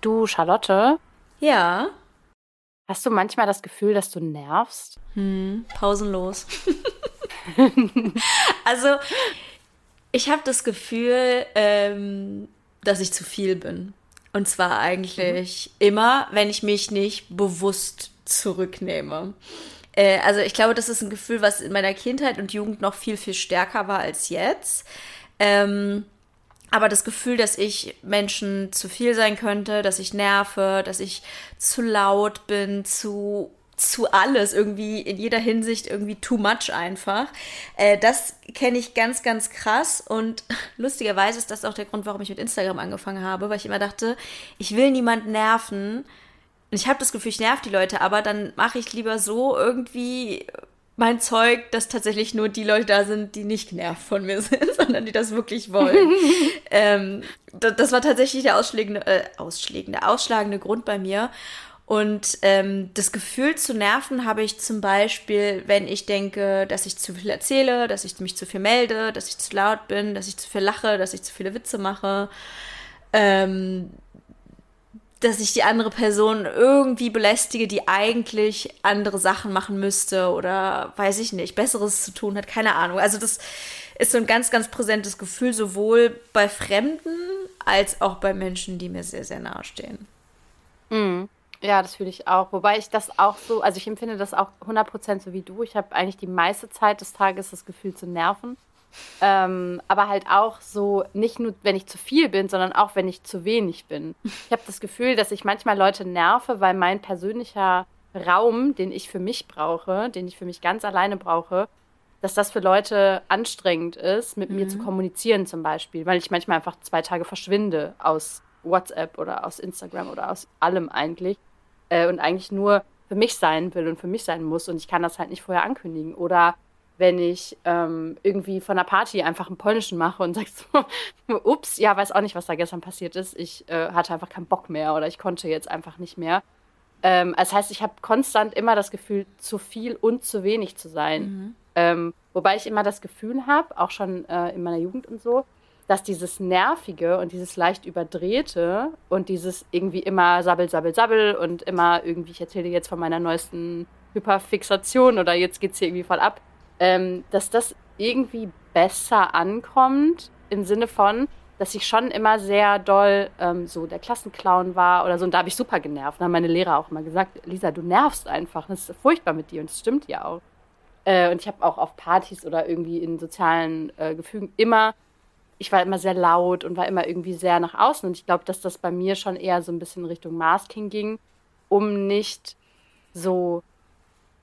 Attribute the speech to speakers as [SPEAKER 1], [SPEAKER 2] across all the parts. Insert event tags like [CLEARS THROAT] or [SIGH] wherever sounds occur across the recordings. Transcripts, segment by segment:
[SPEAKER 1] Du, Charlotte?
[SPEAKER 2] Ja.
[SPEAKER 1] Hast du manchmal das Gefühl, dass du nervst?
[SPEAKER 2] Hm, pausenlos. [LAUGHS] also, ich habe das Gefühl, ähm, dass ich zu viel bin. Und zwar eigentlich mhm. immer, wenn ich mich nicht bewusst zurücknehme. Äh, also ich glaube, das ist ein Gefühl, was in meiner Kindheit und Jugend noch viel, viel stärker war als jetzt. Ähm, aber das Gefühl, dass ich Menschen zu viel sein könnte, dass ich nerve, dass ich zu laut bin, zu zu alles irgendwie in jeder Hinsicht irgendwie too much einfach. Äh, das kenne ich ganz, ganz krass und [LAUGHS] lustigerweise ist das auch der Grund, warum ich mit Instagram angefangen habe, weil ich immer dachte, ich will niemanden nerven. Und ich habe das Gefühl, ich nerv die Leute, aber dann mache ich lieber so irgendwie mein Zeug, dass tatsächlich nur die Leute da sind, die nicht genervt von mir [LAUGHS] sind, sondern die das wirklich wollen. [LAUGHS] ähm, das, das, war tatsächlich der ausschlägende, äh, ausschlägende, ausschlagende Grund bei mir. Und ähm, das Gefühl zu nerven habe ich zum Beispiel, wenn ich denke, dass ich zu viel erzähle, dass ich mich zu viel melde, dass ich zu laut bin, dass ich zu viel lache, dass ich zu viele Witze mache. Ähm, dass ich die andere Person irgendwie belästige, die eigentlich andere Sachen machen müsste oder weiß ich nicht, Besseres zu tun hat, keine Ahnung. Also das ist so ein ganz, ganz präsentes Gefühl, sowohl bei Fremden als auch bei Menschen, die mir sehr, sehr nahe stehen.
[SPEAKER 1] Mhm. Ja, das fühle ich auch. Wobei ich das auch so, also ich empfinde das auch 100% so wie du. Ich habe eigentlich die meiste Zeit des Tages das Gefühl zu nerven. Ähm, aber halt auch so, nicht nur, wenn ich zu viel bin, sondern auch, wenn ich zu wenig bin. Ich habe das Gefühl, dass ich manchmal Leute nerve, weil mein persönlicher Raum, den ich für mich brauche, den ich für mich ganz alleine brauche, dass das für Leute anstrengend ist, mit mhm. mir zu mhm. kommunizieren zum Beispiel, weil ich manchmal einfach zwei Tage verschwinde aus WhatsApp oder aus Instagram oder aus allem eigentlich äh, und eigentlich nur für mich sein will und für mich sein muss und ich kann das halt nicht vorher ankündigen. Oder wenn ich ähm, irgendwie von einer Party einfach einen polnischen mache und [LAUGHS] sagst so, ups, ja, weiß auch nicht, was da gestern passiert ist. Ich äh, hatte einfach keinen Bock mehr oder ich konnte jetzt einfach nicht mehr. Ähm, das heißt, ich habe konstant immer das Gefühl, zu viel und zu wenig zu sein. Mhm. Ähm, wobei ich immer das Gefühl habe, auch schon äh, in meiner Jugend und so, dass dieses Nervige und dieses leicht überdrehte und dieses irgendwie immer sabbel, sabbel, sabbel und immer irgendwie, ich erzähle jetzt von meiner neuesten Hyperfixation oder jetzt geht es hier irgendwie voll ab, ähm, dass das irgendwie besser ankommt im Sinne von, dass ich schon immer sehr doll ähm, so der Klassenclown war oder so. Und da habe ich super genervt. Da haben meine Lehrer auch immer gesagt, Lisa, du nervst einfach. Das ist furchtbar mit dir und das stimmt ja auch. Äh, und ich habe auch auf Partys oder irgendwie in sozialen äh, Gefügen immer, ich war immer sehr laut und war immer irgendwie sehr nach außen. Und ich glaube, dass das bei mir schon eher so ein bisschen Richtung Masking ging, um nicht so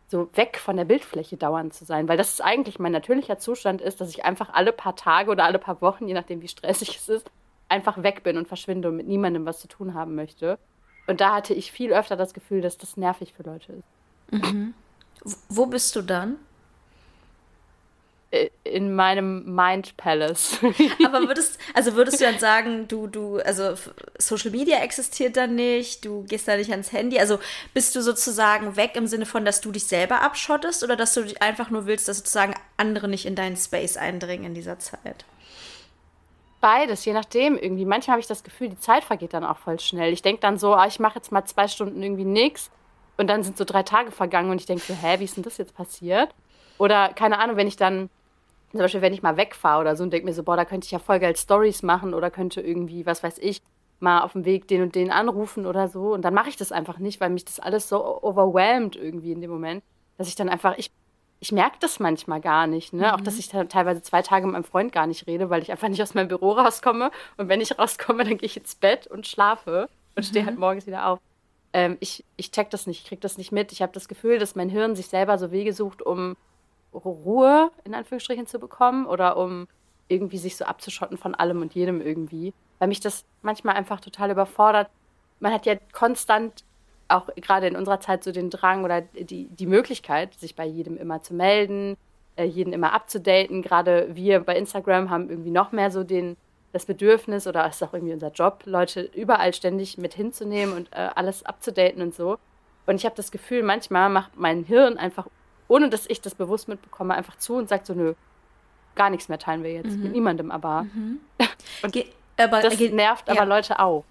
[SPEAKER 1] so weg von der Bildfläche dauernd zu sein, weil das ist eigentlich mein natürlicher Zustand ist, dass ich einfach alle paar Tage oder alle paar Wochen, je nachdem wie stressig es ist, einfach weg bin und verschwinde und mit niemandem was zu tun haben möchte. Und da hatte ich viel öfter das Gefühl, dass das nervig für Leute ist.
[SPEAKER 2] Mhm. Wo bist du dann?
[SPEAKER 1] In meinem Mind Palace. [LAUGHS]
[SPEAKER 2] Aber würdest, also würdest du dann sagen, du, du, also Social Media existiert dann nicht, du gehst da nicht ans Handy, also bist du sozusagen weg im Sinne von, dass du dich selber abschottest oder dass du einfach nur willst, dass sozusagen andere nicht in deinen Space eindringen in dieser Zeit?
[SPEAKER 1] Beides, je nachdem irgendwie. Manchmal habe ich das Gefühl, die Zeit vergeht dann auch voll schnell. Ich denke dann so, ah, ich mache jetzt mal zwei Stunden irgendwie nichts und dann sind so drei Tage vergangen und ich denke so, hä, wie ist denn das jetzt passiert? Oder keine Ahnung, wenn ich dann zum Beispiel, wenn ich mal wegfahre oder so und denke mir so, boah, da könnte ich ja voll geil Stories machen oder könnte irgendwie, was weiß ich, mal auf dem Weg den und den anrufen oder so. Und dann mache ich das einfach nicht, weil mich das alles so overwhelmed irgendwie in dem Moment, dass ich dann einfach, ich, ich merke das manchmal gar nicht. Ne? Mhm. Auch, dass ich teilweise zwei Tage mit meinem Freund gar nicht rede, weil ich einfach nicht aus meinem Büro [LAUGHS] rauskomme. Und wenn ich rauskomme, dann gehe ich ins Bett und schlafe und mhm. stehe halt morgens wieder auf. Ähm, ich, ich check das nicht, ich krieg das nicht mit. Ich habe das Gefühl, dass mein Hirn sich selber so Wege sucht, um Ruhe in Anführungsstrichen zu bekommen oder um irgendwie sich so abzuschotten von allem und jedem irgendwie. Weil mich das manchmal einfach total überfordert. Man hat ja konstant auch gerade in unserer Zeit so den Drang oder die, die Möglichkeit, sich bei jedem immer zu melden, äh, jeden immer abzudaten. Gerade wir bei Instagram haben irgendwie noch mehr so den, das Bedürfnis oder ist auch irgendwie unser Job, Leute überall ständig mit hinzunehmen und äh, alles abzudaten und so. Und ich habe das Gefühl, manchmal macht mein Hirn einfach ohne dass ich das bewusst mitbekomme, einfach zu und sagt so, nö, gar nichts mehr teilen wir jetzt. Mhm. Mit niemandem aber. Mhm. [LAUGHS] und Ge aber, das nervt ja. aber Leute auch.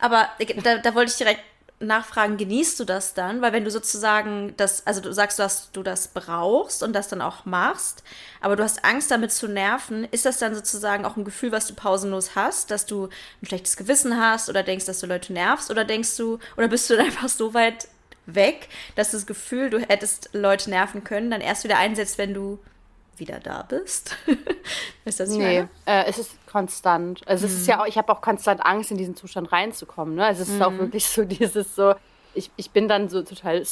[SPEAKER 2] Aber da, da wollte ich direkt nachfragen, genießt du das dann? Weil wenn du sozusagen das, also du sagst, dass du das brauchst und das dann auch machst, aber du hast Angst damit zu nerven, ist das dann sozusagen auch ein Gefühl, was du pausenlos hast, dass du ein schlechtes Gewissen hast oder denkst, dass du Leute nervst oder denkst du, oder bist du dann [LAUGHS] einfach so weit weg, dass das Gefühl, du hättest Leute nerven können, dann erst wieder einsetzt, wenn du wieder da bist? [LAUGHS]
[SPEAKER 1] ist das nee, äh, es ist konstant. Also mhm. es ist ja mhm. auch, ich habe auch konstant Angst, in diesen Zustand reinzukommen. Ne? Also es ist mhm. auch wirklich so [LAUGHS] dieses so, ich, ich bin dann so total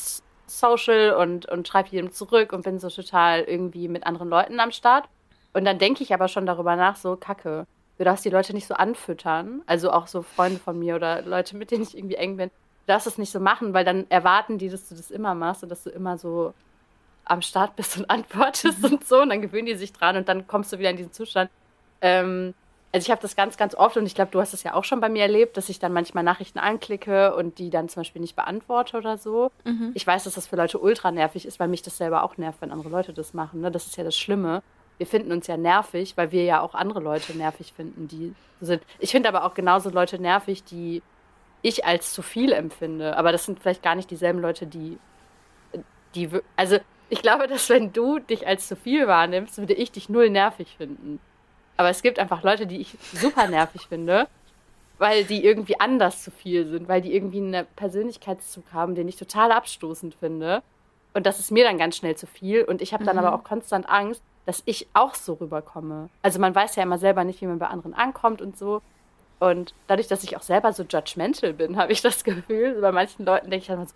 [SPEAKER 1] social und, und schreibe jedem zurück und bin so total irgendwie mit anderen Leuten am Start. Und dann denke ich aber schon darüber nach, so, kacke, du darfst die Leute nicht so anfüttern. Also auch so Freunde von mir oder Leute, mit denen ich irgendwie eng bin. Du darfst es nicht so machen, weil dann erwarten die, dass du das immer machst und dass du immer so am Start bist und [LAUGHS] antwortest und so. Und dann gewöhnen die sich dran und dann kommst du wieder in diesen Zustand. Ähm, also ich habe das ganz, ganz oft und ich glaube, du hast es ja auch schon bei mir erlebt, dass ich dann manchmal Nachrichten anklicke und die dann zum Beispiel nicht beantworte oder so. Mhm. Ich weiß, dass das für Leute ultra nervig ist, weil mich das selber auch nervt, wenn andere Leute das machen. Ne? Das ist ja das Schlimme. Wir finden uns ja nervig, weil wir ja auch andere Leute nervig finden, die so sind. Ich finde aber auch genauso Leute nervig, die ich als zu viel empfinde. Aber das sind vielleicht gar nicht dieselben Leute, die, die, also ich glaube, dass wenn du dich als zu viel wahrnimmst, würde ich dich null nervig finden. Aber es gibt einfach Leute, die ich super nervig finde, weil die irgendwie anders zu viel sind, weil die irgendwie einen Persönlichkeitszug haben, den ich total abstoßend finde. Und das ist mir dann ganz schnell zu viel. Und ich habe dann mhm. aber auch konstant Angst, dass ich auch so rüberkomme. Also man weiß ja immer selber nicht, wie man bei anderen ankommt und so. Und dadurch, dass ich auch selber so judgmental bin, habe ich das Gefühl, bei manchen Leuten denke ich dann so,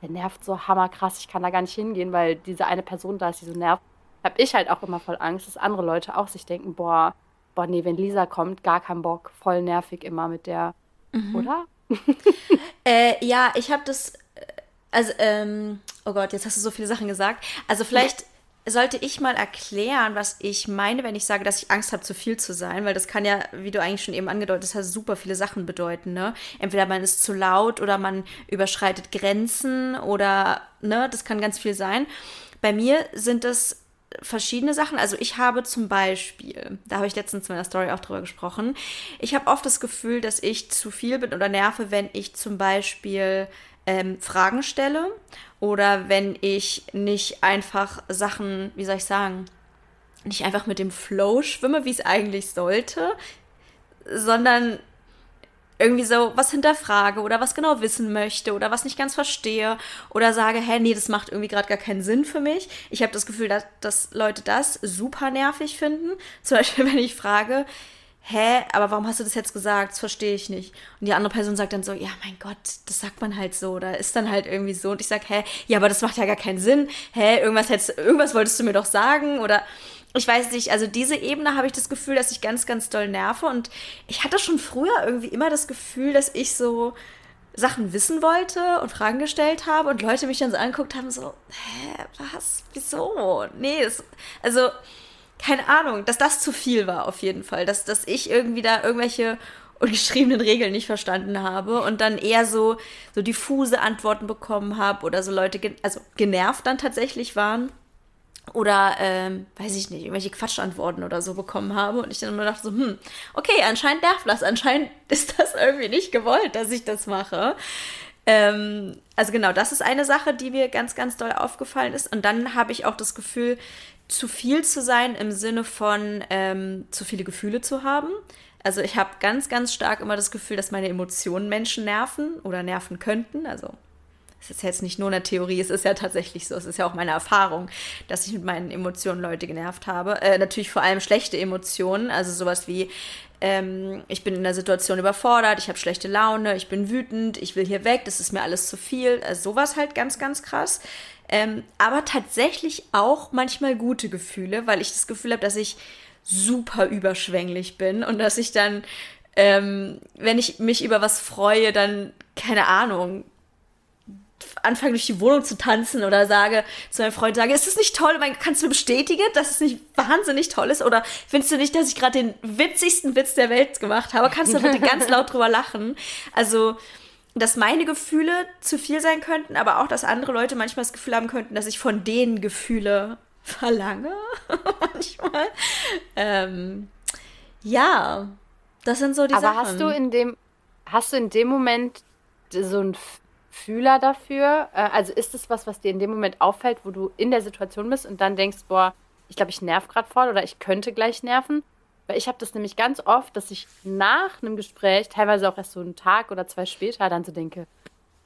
[SPEAKER 1] der nervt so hammerkrass, ich kann da gar nicht hingehen, weil diese eine Person da ist, die so nervt. Hab ich halt auch immer voll Angst, dass andere Leute auch sich denken, boah, boah, nee, wenn Lisa kommt, gar kein Bock, voll nervig immer mit der, mhm. oder? [LAUGHS]
[SPEAKER 2] äh, ja, ich habe das, äh, also, ähm, oh Gott, jetzt hast du so viele Sachen gesagt. Also vielleicht sollte ich mal erklären, was ich meine, wenn ich sage, dass ich Angst habe, zu viel zu sein, weil das kann ja, wie du eigentlich schon eben angedeutet hast, super viele Sachen bedeuten, ne? Entweder man ist zu laut oder man überschreitet Grenzen oder, ne, das kann ganz viel sein. Bei mir sind es verschiedene Sachen. Also ich habe zum Beispiel, da habe ich letztens in meiner Story auch drüber gesprochen, ich habe oft das Gefühl, dass ich zu viel bin oder nerve, wenn ich zum Beispiel ähm, Fragen stelle oder wenn ich nicht einfach Sachen, wie soll ich sagen, nicht einfach mit dem Flow schwimme, wie es eigentlich sollte, sondern irgendwie so was hinterfrage oder was genau wissen möchte oder was nicht ganz verstehe oder sage, hä, nee, das macht irgendwie gerade gar keinen Sinn für mich. Ich habe das Gefühl, dass, dass Leute das super nervig finden. Zum Beispiel, [LAUGHS] wenn ich frage, hä, aber warum hast du das jetzt gesagt? Das verstehe ich nicht. Und die andere Person sagt dann so, ja, mein Gott, das sagt man halt so oder ist dann halt irgendwie so. Und ich sage, hä, ja, aber das macht ja gar keinen Sinn. Hä, irgendwas, hättest, irgendwas wolltest du mir doch sagen oder ich weiß nicht, also diese Ebene habe ich das Gefühl, dass ich ganz, ganz doll nerve und ich hatte schon früher irgendwie immer das Gefühl, dass ich so Sachen wissen wollte und Fragen gestellt habe und Leute mich dann so angeguckt haben, so, hä, was, wieso? Nee, das, also keine Ahnung, dass das zu viel war auf jeden Fall. Dass, dass ich irgendwie da irgendwelche ungeschriebenen Regeln nicht verstanden habe und dann eher so, so diffuse Antworten bekommen habe oder so Leute, gen also genervt dann tatsächlich waren oder, ähm, weiß ich nicht, irgendwelche Quatschantworten oder so bekommen habe und ich dann immer dachte so, hm, okay, anscheinend nervt das, anscheinend [LAUGHS] ist das irgendwie nicht gewollt, dass ich das mache. Ähm, also genau, das ist eine Sache, die mir ganz, ganz doll aufgefallen ist. Und dann habe ich auch das Gefühl, zu viel zu sein im Sinne von ähm, zu viele Gefühle zu haben. Also ich habe ganz, ganz stark immer das Gefühl, dass meine Emotionen Menschen nerven oder nerven könnten. Also es ist jetzt nicht nur eine Theorie, es ist ja tatsächlich so. Es ist ja auch meine Erfahrung, dass ich mit meinen Emotionen Leute genervt habe. Äh, natürlich vor allem schlechte Emotionen, also sowas wie ähm, ich bin in der Situation überfordert, ich habe schlechte Laune, ich bin wütend, ich will hier weg, das ist mir alles zu viel. Also sowas halt ganz, ganz krass. Ähm, aber tatsächlich auch manchmal gute Gefühle, weil ich das Gefühl habe, dass ich super überschwänglich bin und dass ich dann, ähm, wenn ich mich über was freue, dann, keine Ahnung, anfange durch die Wohnung zu tanzen oder sage zu meinem Freund, sage, ist das nicht toll? Kannst du mir bestätigen, dass es nicht wahnsinnig toll ist? Oder findest du nicht, dass ich gerade den witzigsten Witz der Welt gemacht habe? Kannst du bitte ganz laut drüber lachen? Also, dass meine Gefühle zu viel sein könnten, aber auch, dass andere Leute manchmal das Gefühl haben könnten, dass ich von denen Gefühle verlange. [LAUGHS] manchmal. Ähm, ja, das sind so die
[SPEAKER 1] aber
[SPEAKER 2] Sachen.
[SPEAKER 1] Aber hast du in dem hast du in dem Moment so einen Fühler dafür? Äh, also ist es was, was dir in dem Moment auffällt, wo du in der Situation bist und dann denkst, boah, ich glaube, ich nerv gerade voll oder ich könnte gleich nerven? Weil ich habe das nämlich ganz oft, dass ich nach einem Gespräch, teilweise auch erst so einen Tag oder zwei später, dann so denke,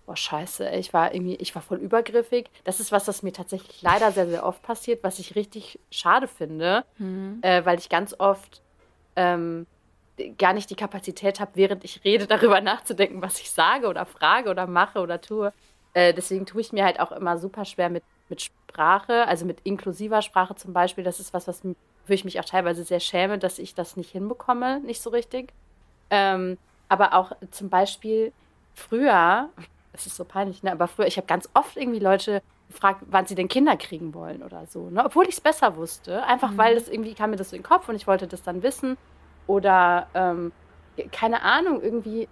[SPEAKER 1] boah, scheiße, ich war irgendwie, ich war voll übergriffig. Das ist was, das mir tatsächlich leider sehr, sehr oft passiert, was ich richtig schade finde, mhm. äh, weil ich ganz oft ähm, gar nicht die Kapazität habe, während ich rede, [LAUGHS] darüber nachzudenken, was ich sage oder frage oder mache oder tue. Äh, deswegen tue ich mir halt auch immer super schwer mit, mit Sprache, also mit inklusiver Sprache zum Beispiel. Das ist was, was wofür ich mich auch teilweise sehr schäme, dass ich das nicht hinbekomme, nicht so richtig. Ähm, aber auch zum Beispiel früher, [LAUGHS] es ist so peinlich, ne? aber früher, ich habe ganz oft irgendwie Leute gefragt, wann sie denn Kinder kriegen wollen oder so, ne? obwohl ich es besser wusste. Einfach mhm. weil es irgendwie kam mir das so in den Kopf und ich wollte das dann wissen. Oder ähm, keine Ahnung, irgendwie,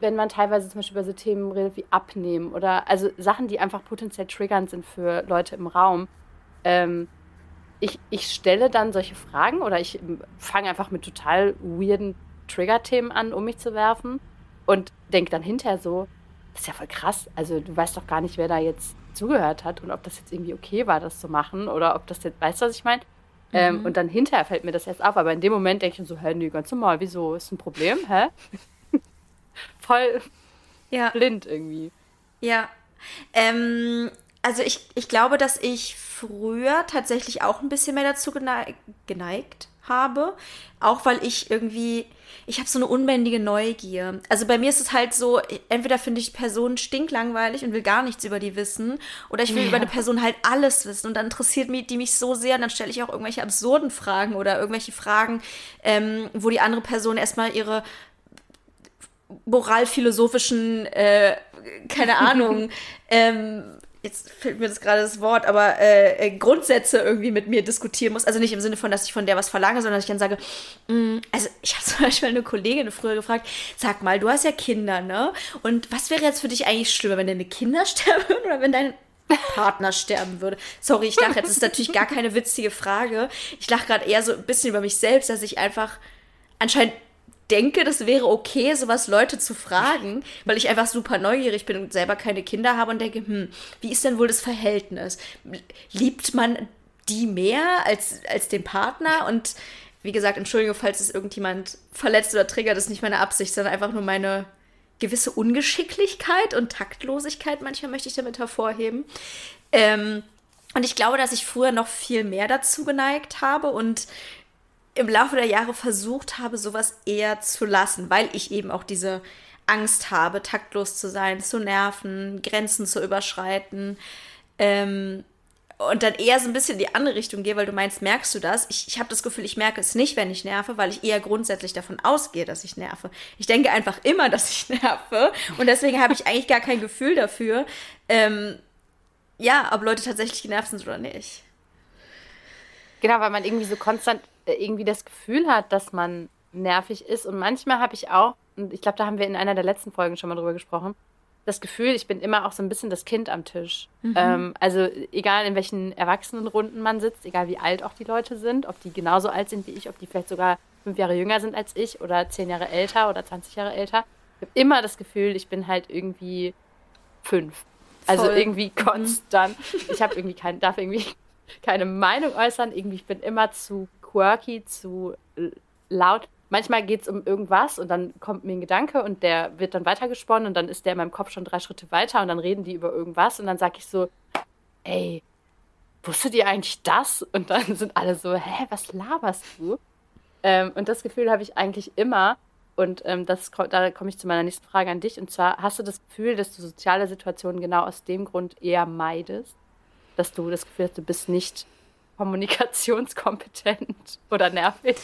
[SPEAKER 1] wenn man teilweise zum Beispiel über so Themen redet wie Abnehmen oder also Sachen, die einfach potenziell triggernd sind für Leute im Raum. Ähm, ich, ich stelle dann solche Fragen oder ich fange einfach mit total weirden Trigger-Themen an, um mich zu werfen und denke dann hinterher so, das ist ja voll krass. Also du weißt doch gar nicht, wer da jetzt zugehört hat und ob das jetzt irgendwie okay war, das zu machen oder ob das jetzt, weißt du, was ich meine? Ähm, mhm. Und dann hinterher fällt mir das erst auf, aber in dem Moment denke ich so, hä, nee, ganz normal, wieso, ist ein Problem, hä? [LAUGHS] voll ja. blind irgendwie.
[SPEAKER 2] Ja. Ähm, also ich, ich glaube, dass ich früher tatsächlich auch ein bisschen mehr dazu geneigt, geneigt habe. Auch weil ich irgendwie, ich habe so eine unbändige Neugier. Also bei mir ist es halt so, entweder finde ich Personen stinklangweilig und will gar nichts über die wissen, oder ich will ja. über eine Person halt alles wissen und dann interessiert mich die mich so sehr und dann stelle ich auch irgendwelche absurden Fragen oder irgendwelche Fragen, ähm, wo die andere Person erstmal ihre moralphilosophischen, äh, keine [LAUGHS] Ahnung, ähm, jetzt fällt mir das gerade das Wort, aber äh, äh, Grundsätze irgendwie mit mir diskutieren muss. Also nicht im Sinne von, dass ich von der was verlange, sondern dass ich dann sage, mm, also ich habe [LAUGHS] zum Beispiel eine Kollegin früher gefragt, sag mal, du hast ja Kinder, ne? Und was wäre jetzt für dich eigentlich schlimmer, wenn deine Kinder [LAUGHS] sterben würden oder wenn dein Partner sterben würde. Sorry, ich lache jetzt. Das ist natürlich gar keine witzige Frage. Ich lache gerade eher so ein bisschen über mich selbst, dass ich einfach anscheinend denke, das wäre okay, sowas Leute zu fragen, weil ich einfach super neugierig bin und selber keine Kinder habe und denke, hm, wie ist denn wohl das Verhältnis? Liebt man die mehr als, als den Partner? Und wie gesagt, Entschuldigung, falls es irgendjemand verletzt oder triggert, ist nicht meine Absicht, sondern einfach nur meine gewisse Ungeschicklichkeit und Taktlosigkeit, manchmal möchte ich damit hervorheben. Ähm, und ich glaube, dass ich früher noch viel mehr dazu geneigt habe und im Laufe der Jahre versucht habe, sowas eher zu lassen, weil ich eben auch diese Angst habe, taktlos zu sein, zu nerven, Grenzen zu überschreiten. Ähm, und dann eher so ein bisschen in die andere Richtung gehe, weil du meinst, merkst du das? Ich, ich habe das Gefühl, ich merke es nicht, wenn ich nerve, weil ich eher grundsätzlich davon ausgehe, dass ich nerve. Ich denke einfach immer, [LAUGHS] dass ich nerve. Und deswegen habe ich eigentlich gar kein Gefühl dafür, ähm, ja, ob Leute tatsächlich genervt sind oder nicht.
[SPEAKER 1] Genau, weil man irgendwie so konstant irgendwie das Gefühl hat, dass man nervig ist. Und manchmal habe ich auch, und ich glaube, da haben wir in einer der letzten Folgen schon mal drüber gesprochen, das Gefühl, ich bin immer auch so ein bisschen das Kind am Tisch. Mhm. Ähm, also egal in welchen Erwachsenenrunden man sitzt, egal wie alt auch die Leute sind, ob die genauso alt sind wie ich, ob die vielleicht sogar fünf Jahre jünger sind als ich oder zehn Jahre älter oder 20 Jahre älter. Ich habe immer das Gefühl, ich bin halt irgendwie fünf. Also Voll. irgendwie mhm. konstant. Ich habe irgendwie kein, darf irgendwie keine Meinung äußern. Irgendwie, ich bin immer zu quirky, zu laut. Manchmal geht es um irgendwas und dann kommt mir ein Gedanke und der wird dann weitergesponnen und dann ist der in meinem Kopf schon drei Schritte weiter und dann reden die über irgendwas und dann sage ich so, ey, wusstet ihr eigentlich das? Und dann sind alle so, hä, was laberst du? Ähm, und das Gefühl habe ich eigentlich immer. Und ähm, das, da komme ich zu meiner nächsten Frage an dich. Und zwar, hast du das Gefühl, dass du soziale Situationen genau aus dem Grund eher meidest? Dass du das Gefühl hast, du bist nicht kommunikationskompetent [LAUGHS] oder nervig?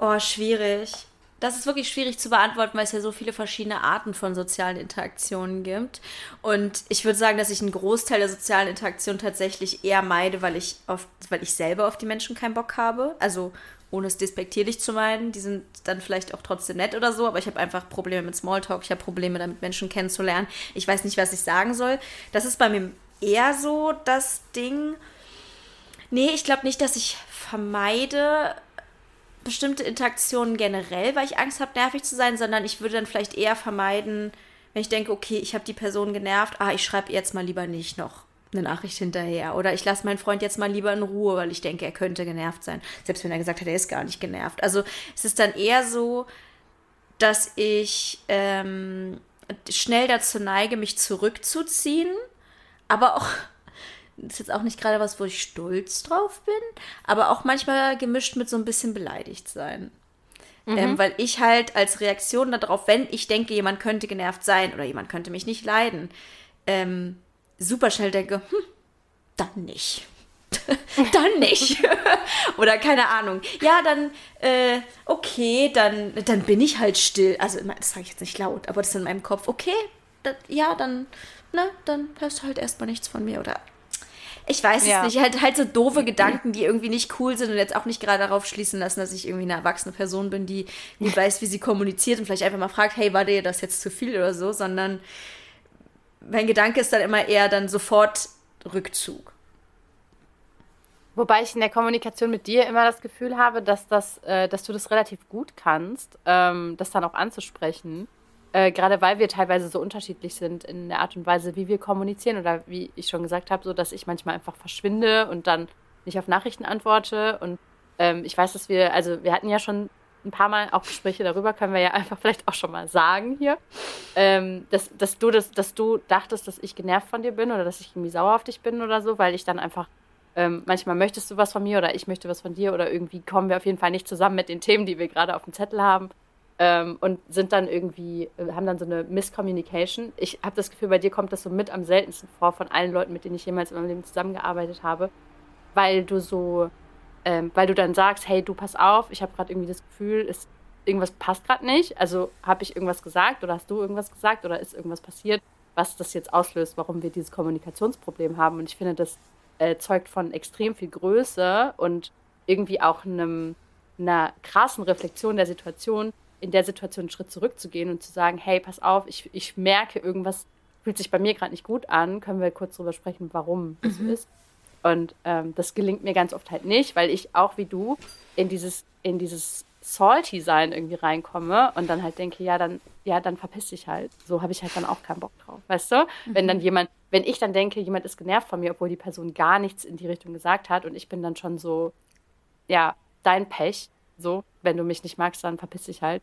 [SPEAKER 2] Oh, schwierig. Das ist wirklich schwierig zu beantworten, weil es ja so viele verschiedene Arten von sozialen Interaktionen gibt. Und ich würde sagen, dass ich einen Großteil der sozialen Interaktion tatsächlich eher meide, weil ich, auf, weil ich selber auf die Menschen keinen Bock habe. Also ohne es despektierlich zu meinen, die sind dann vielleicht auch trotzdem nett oder so, aber ich habe einfach Probleme mit Smalltalk, ich habe Probleme damit, Menschen kennenzulernen. Ich weiß nicht, was ich sagen soll. Das ist bei mir eher so das Ding. Nee, ich glaube nicht, dass ich vermeide, bestimmte Interaktionen generell, weil ich Angst habe, nervig zu sein, sondern ich würde dann vielleicht eher vermeiden, wenn ich denke, okay, ich habe die Person genervt, ah, ich schreibe jetzt mal lieber nicht noch eine Nachricht hinterher. Oder ich lasse meinen Freund jetzt mal lieber in Ruhe, weil ich denke, er könnte genervt sein. Selbst wenn er gesagt hat, er ist gar nicht genervt. Also es ist dann eher so, dass ich ähm, schnell dazu neige, mich zurückzuziehen, aber auch das ist jetzt auch nicht gerade was, wo ich stolz drauf bin, aber auch manchmal gemischt mit so ein bisschen beleidigt sein. Mhm. Ähm, weil ich halt als Reaktion darauf, wenn ich denke, jemand könnte genervt sein oder jemand könnte mich nicht leiden, ähm, super schnell denke, hm, dann nicht. [LAUGHS] dann nicht. [LAUGHS] Oder keine Ahnung. Ja, dann, äh, okay, dann, dann bin ich halt still. Also, das sage ich jetzt nicht laut, aber das ist in meinem Kopf. Okay, das, ja, dann, ne, dann hörst du halt erstmal nichts von mir. Oder ich weiß ja. es nicht. Halt, halt so doofe Gedanken, die irgendwie nicht cool sind und jetzt auch nicht gerade darauf schließen lassen, dass ich irgendwie eine erwachsene Person bin, die nicht weiß, wie sie kommuniziert und vielleicht einfach mal fragt, hey, war dir das jetzt zu viel oder so, sondern mein Gedanke ist dann immer eher dann sofort Rückzug.
[SPEAKER 1] Wobei ich in der Kommunikation mit dir immer das Gefühl habe, dass, das, äh, dass du das relativ gut kannst, ähm, das dann auch anzusprechen. Äh, gerade weil wir teilweise so unterschiedlich sind in der Art und Weise, wie wir kommunizieren oder wie ich schon gesagt habe, so dass ich manchmal einfach verschwinde und dann nicht auf Nachrichten antworte. Und ähm, ich weiß, dass wir, also wir hatten ja schon ein paar Mal auch Gespräche darüber, können wir ja einfach vielleicht auch schon mal sagen hier, ähm, dass, dass, du das, dass du dachtest, dass ich genervt von dir bin oder dass ich irgendwie sauer auf dich bin oder so, weil ich dann einfach ähm, manchmal möchtest du was von mir oder ich möchte was von dir oder irgendwie kommen wir auf jeden Fall nicht zusammen mit den Themen, die wir gerade auf dem Zettel haben. Ähm, und sind dann irgendwie, äh, haben dann so eine Misscommunication. Ich habe das Gefühl, bei dir kommt das so mit am seltensten vor von allen Leuten, mit denen ich jemals in meinem Leben zusammengearbeitet habe, weil du so ähm, weil du dann sagst, hey, du pass auf, ich habe gerade irgendwie das Gefühl, ist, irgendwas passt gerade nicht. Also habe ich irgendwas gesagt oder hast du irgendwas gesagt oder ist irgendwas passiert, was das jetzt auslöst, warum wir dieses Kommunikationsproblem haben. Und ich finde, das äh, zeugt von extrem viel Größe und irgendwie auch einem, einer krassen Reflexion der Situation, in der Situation einen Schritt zurückzugehen und zu sagen, hey, pass auf, ich, ich merke, irgendwas fühlt sich bei mir gerade nicht gut an. Können wir kurz darüber sprechen, warum das mhm. so ist? Und ähm, das gelingt mir ganz oft halt nicht, weil ich auch wie du in dieses, in dieses Salty-Sein irgendwie reinkomme und dann halt denke, ja, dann, ja, dann verpiss dich halt. So habe ich halt dann auch keinen Bock drauf. Weißt du? Mhm. Wenn dann jemand, wenn ich dann denke, jemand ist genervt von mir, obwohl die Person gar nichts in die Richtung gesagt hat und ich bin dann schon so, ja, dein Pech. So, wenn du mich nicht magst, dann verpiss dich halt.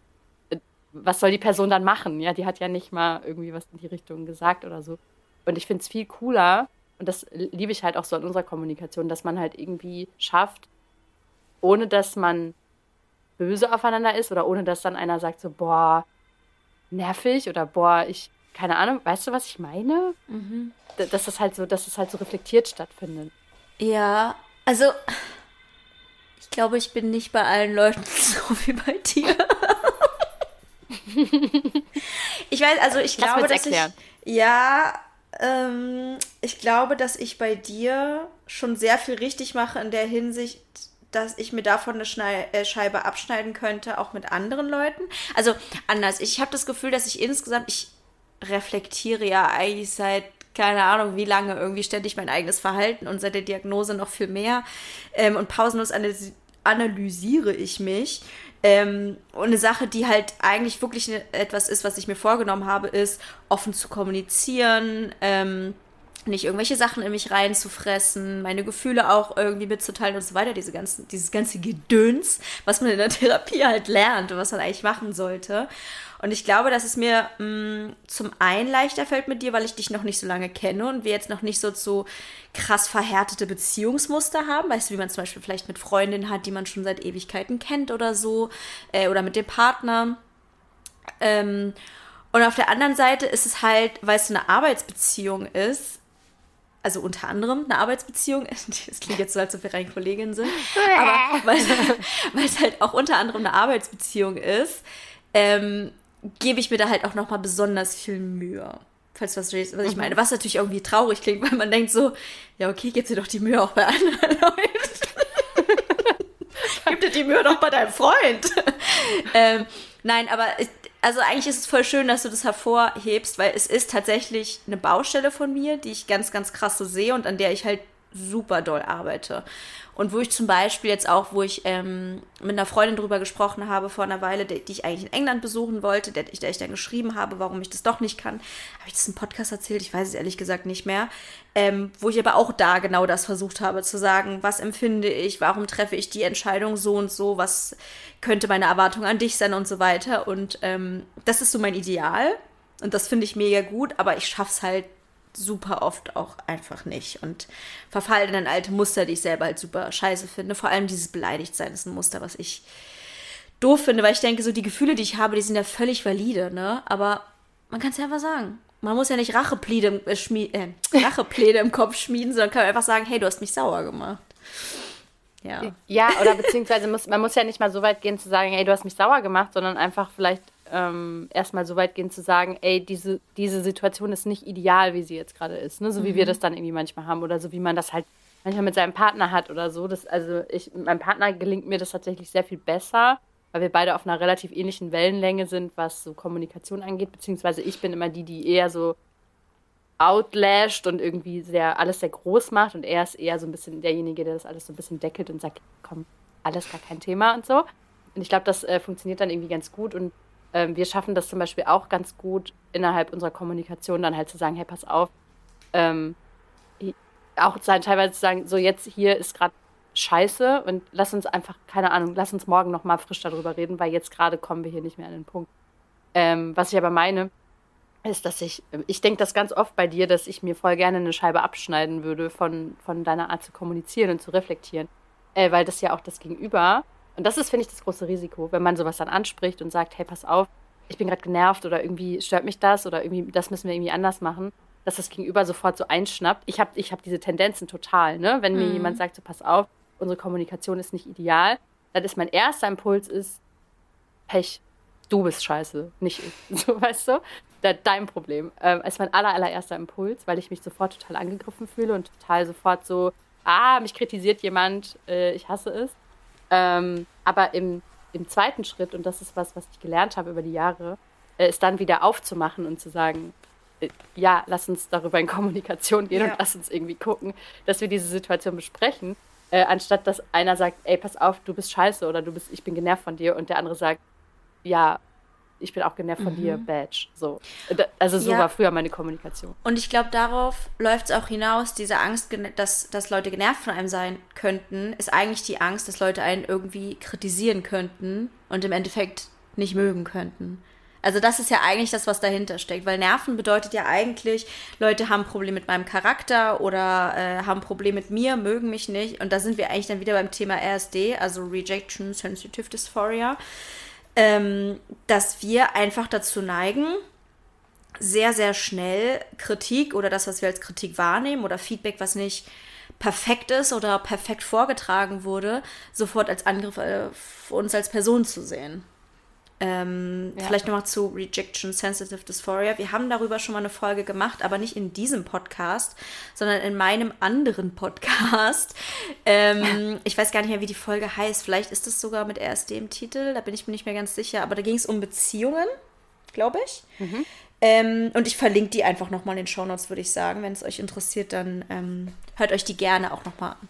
[SPEAKER 1] Äh, was soll die Person dann machen? Ja, die hat ja nicht mal irgendwie was in die Richtung gesagt oder so. Und ich finde es viel cooler, und das liebe ich halt auch so in unserer Kommunikation, dass man halt irgendwie schafft, ohne dass man böse aufeinander ist oder ohne dass dann einer sagt so, boah, nervig oder boah, ich, keine Ahnung, weißt du, was ich meine? Mhm. Dass das halt so, dass es halt so reflektiert stattfindet.
[SPEAKER 2] Ja, also ich glaube, ich bin nicht bei allen Leuten [LAUGHS] so wie bei dir. ich weiß, also ich Lass glaube, dass erklären. ich ja, ähm, ich glaube, dass ich bei dir schon sehr viel richtig mache in der Hinsicht, dass ich mir davon eine Schnei äh, Scheibe abschneiden könnte, auch mit anderen Leuten. Also anders. Ich habe das Gefühl, dass ich insgesamt, ich reflektiere ja eigentlich seit keine Ahnung, wie lange irgendwie ständig mein eigenes Verhalten und seit der Diagnose noch viel mehr. Ähm, und pausenlos analysiere ich mich. Ähm, und eine Sache, die halt eigentlich wirklich ne, etwas ist, was ich mir vorgenommen habe, ist, offen zu kommunizieren, ähm, nicht irgendwelche Sachen in mich reinzufressen, meine Gefühle auch irgendwie mitzuteilen und so weiter, diese ganzen, dieses ganze Gedöns, was man in der Therapie halt lernt und was man eigentlich machen sollte. Und ich glaube, dass es mir mh, mm, zum einen leichter fällt mit dir, weil ich dich noch nicht so lange kenne und wir jetzt noch nicht so zu krass verhärtete Beziehungsmuster haben. Weißt du, wie man zum Beispiel vielleicht mit Freundinnen hat, die man schon seit Ewigkeiten kennt oder so, äh, oder mit dem Partner. Ähm, und auf der anderen Seite ist es halt, weil es eine Arbeitsbeziehung ist, also unter anderem eine Arbeitsbeziehung, [LAUGHS] das klingt jetzt so, als ob wir rein Kolleginnen sind, aber [LAUGHS] weil es halt auch unter anderem eine Arbeitsbeziehung ist, ähm, gebe ich mir da halt auch nochmal besonders viel Mühe. Falls du was, was ich mhm. meine. Was natürlich irgendwie traurig klingt, weil man denkt so, ja, okay, gib dir doch die Mühe auch bei anderen [LAUGHS] Leuten. gib dir die Mühe doch bei deinem Freund. ähm, nein, aber ich, also eigentlich ist es voll schön, dass du das hervorhebst, weil es ist tatsächlich eine Baustelle von mir, die ich ganz, ganz krass so sehe und an der ich halt super doll arbeite. Und wo ich zum Beispiel jetzt auch, wo ich ähm, mit einer Freundin drüber gesprochen habe vor einer Weile, die, die ich eigentlich in England besuchen wollte, der, der ich dann geschrieben habe, warum ich das doch nicht kann. Habe ich das im Podcast erzählt? Ich weiß es ehrlich gesagt nicht mehr. Ähm, wo ich aber auch da genau das versucht habe zu sagen, was empfinde ich, warum treffe ich die Entscheidung so und so, was könnte meine Erwartung an dich sein und so weiter. Und ähm, das ist so mein Ideal. Und das finde ich mega gut, aber ich schaffe es halt super oft auch einfach nicht und verfallen in alte Muster, die ich selber halt super scheiße finde. Vor allem dieses Beleidigtsein ist ein Muster, was ich doof finde, weil ich denke, so die Gefühle, die ich habe, die sind ja völlig valide, ne? Aber man kann es ja einfach sagen. Man muss ja nicht Rachepläne im, äh, äh, [LAUGHS] Rachepläne im Kopf schmieden, sondern kann einfach sagen, hey, du hast mich sauer gemacht.
[SPEAKER 1] Ja. Ja, oder beziehungsweise muss, man muss ja nicht mal so weit gehen zu sagen, hey, du hast mich sauer gemacht, sondern einfach vielleicht ähm, erstmal so weit gehen zu sagen, ey, diese, diese Situation ist nicht ideal, wie sie jetzt gerade ist, ne? so mhm. wie wir mhm. das dann irgendwie manchmal haben oder so wie man das halt manchmal mit seinem Partner hat oder so. Das, also ich, mit meinem Partner gelingt mir das tatsächlich sehr viel besser, weil wir beide auf einer relativ ähnlichen Wellenlänge sind, was so Kommunikation angeht, beziehungsweise ich bin immer die, die eher so outlasht und irgendwie sehr alles sehr groß macht und er ist eher so ein bisschen derjenige, der das alles so ein bisschen deckelt und sagt, komm, alles gar kein Thema und so. Und ich glaube, das äh, funktioniert dann irgendwie ganz gut und ähm, wir schaffen das zum Beispiel auch ganz gut innerhalb unserer Kommunikation dann halt zu sagen, hey, pass auf, ähm, auch teilweise zu sagen, so jetzt hier ist gerade scheiße und lass uns einfach, keine Ahnung, lass uns morgen nochmal frisch darüber reden, weil jetzt gerade kommen wir hier nicht mehr an den Punkt. Ähm, was ich aber meine, ist, dass ich, ich denke das ganz oft bei dir, dass ich mir voll gerne eine Scheibe abschneiden würde von, von deiner Art zu kommunizieren und zu reflektieren. Äh, weil das ja auch das Gegenüber und das ist, finde ich, das große Risiko, wenn man sowas dann anspricht und sagt, hey, pass auf, ich bin gerade genervt oder irgendwie stört mich das oder irgendwie, das müssen wir irgendwie anders machen, dass das Gegenüber sofort so einschnappt. Ich habe ich hab diese Tendenzen total, ne? Wenn mir mhm. jemand sagt, so pass auf, unsere Kommunikation ist nicht ideal, dann ist mein erster Impuls ist, Pech, du bist scheiße, nicht ich. [LAUGHS] So, weißt du? dein Problem. Ähm, ist mein aller, allererster Impuls, weil ich mich sofort total angegriffen fühle und total sofort so, ah, mich kritisiert jemand, äh, ich hasse es. Ähm, aber im, im zweiten Schritt, und das ist was, was ich gelernt habe über die Jahre, äh, ist dann wieder aufzumachen und zu sagen, äh, ja, lass uns darüber in Kommunikation gehen ja. und lass uns irgendwie gucken, dass wir diese Situation besprechen, äh, anstatt dass einer sagt, ey, pass auf, du bist scheiße oder du bist, ich bin genervt von dir und der andere sagt, ja, ich bin auch genervt von mhm. dir, Badge. So. Also so ja. war früher meine Kommunikation.
[SPEAKER 2] Und ich glaube, darauf läuft es auch hinaus, diese Angst, dass, dass Leute genervt von einem sein könnten, ist eigentlich die Angst, dass Leute einen irgendwie kritisieren könnten und im Endeffekt nicht mögen könnten. Also das ist ja eigentlich das, was dahinter steckt, weil Nerven bedeutet ja eigentlich, Leute haben Probleme mit meinem Charakter oder äh, haben Probleme mit mir, mögen mich nicht. Und da sind wir eigentlich dann wieder beim Thema RSD, also Rejection Sensitive Dysphoria ähm, dass wir einfach dazu neigen, sehr, sehr schnell Kritik oder das, was wir als Kritik wahrnehmen oder Feedback, was nicht perfekt ist oder perfekt vorgetragen wurde, sofort als Angriff äh, für uns als Person zu sehen. Ähm, ja. Vielleicht nochmal zu Rejection Sensitive Dysphoria. Wir haben darüber schon mal eine Folge gemacht, aber nicht in diesem Podcast, sondern in meinem anderen Podcast. Ähm, ich weiß gar nicht mehr, wie die Folge heißt. Vielleicht ist es sogar mit RSD im Titel, da bin ich mir nicht mehr ganz sicher. Aber da ging es um Beziehungen, glaube ich. Mhm. Ähm, und ich verlinke die einfach nochmal in den Show Notes, würde ich sagen. Wenn es euch interessiert, dann ähm, hört euch die gerne auch nochmal an.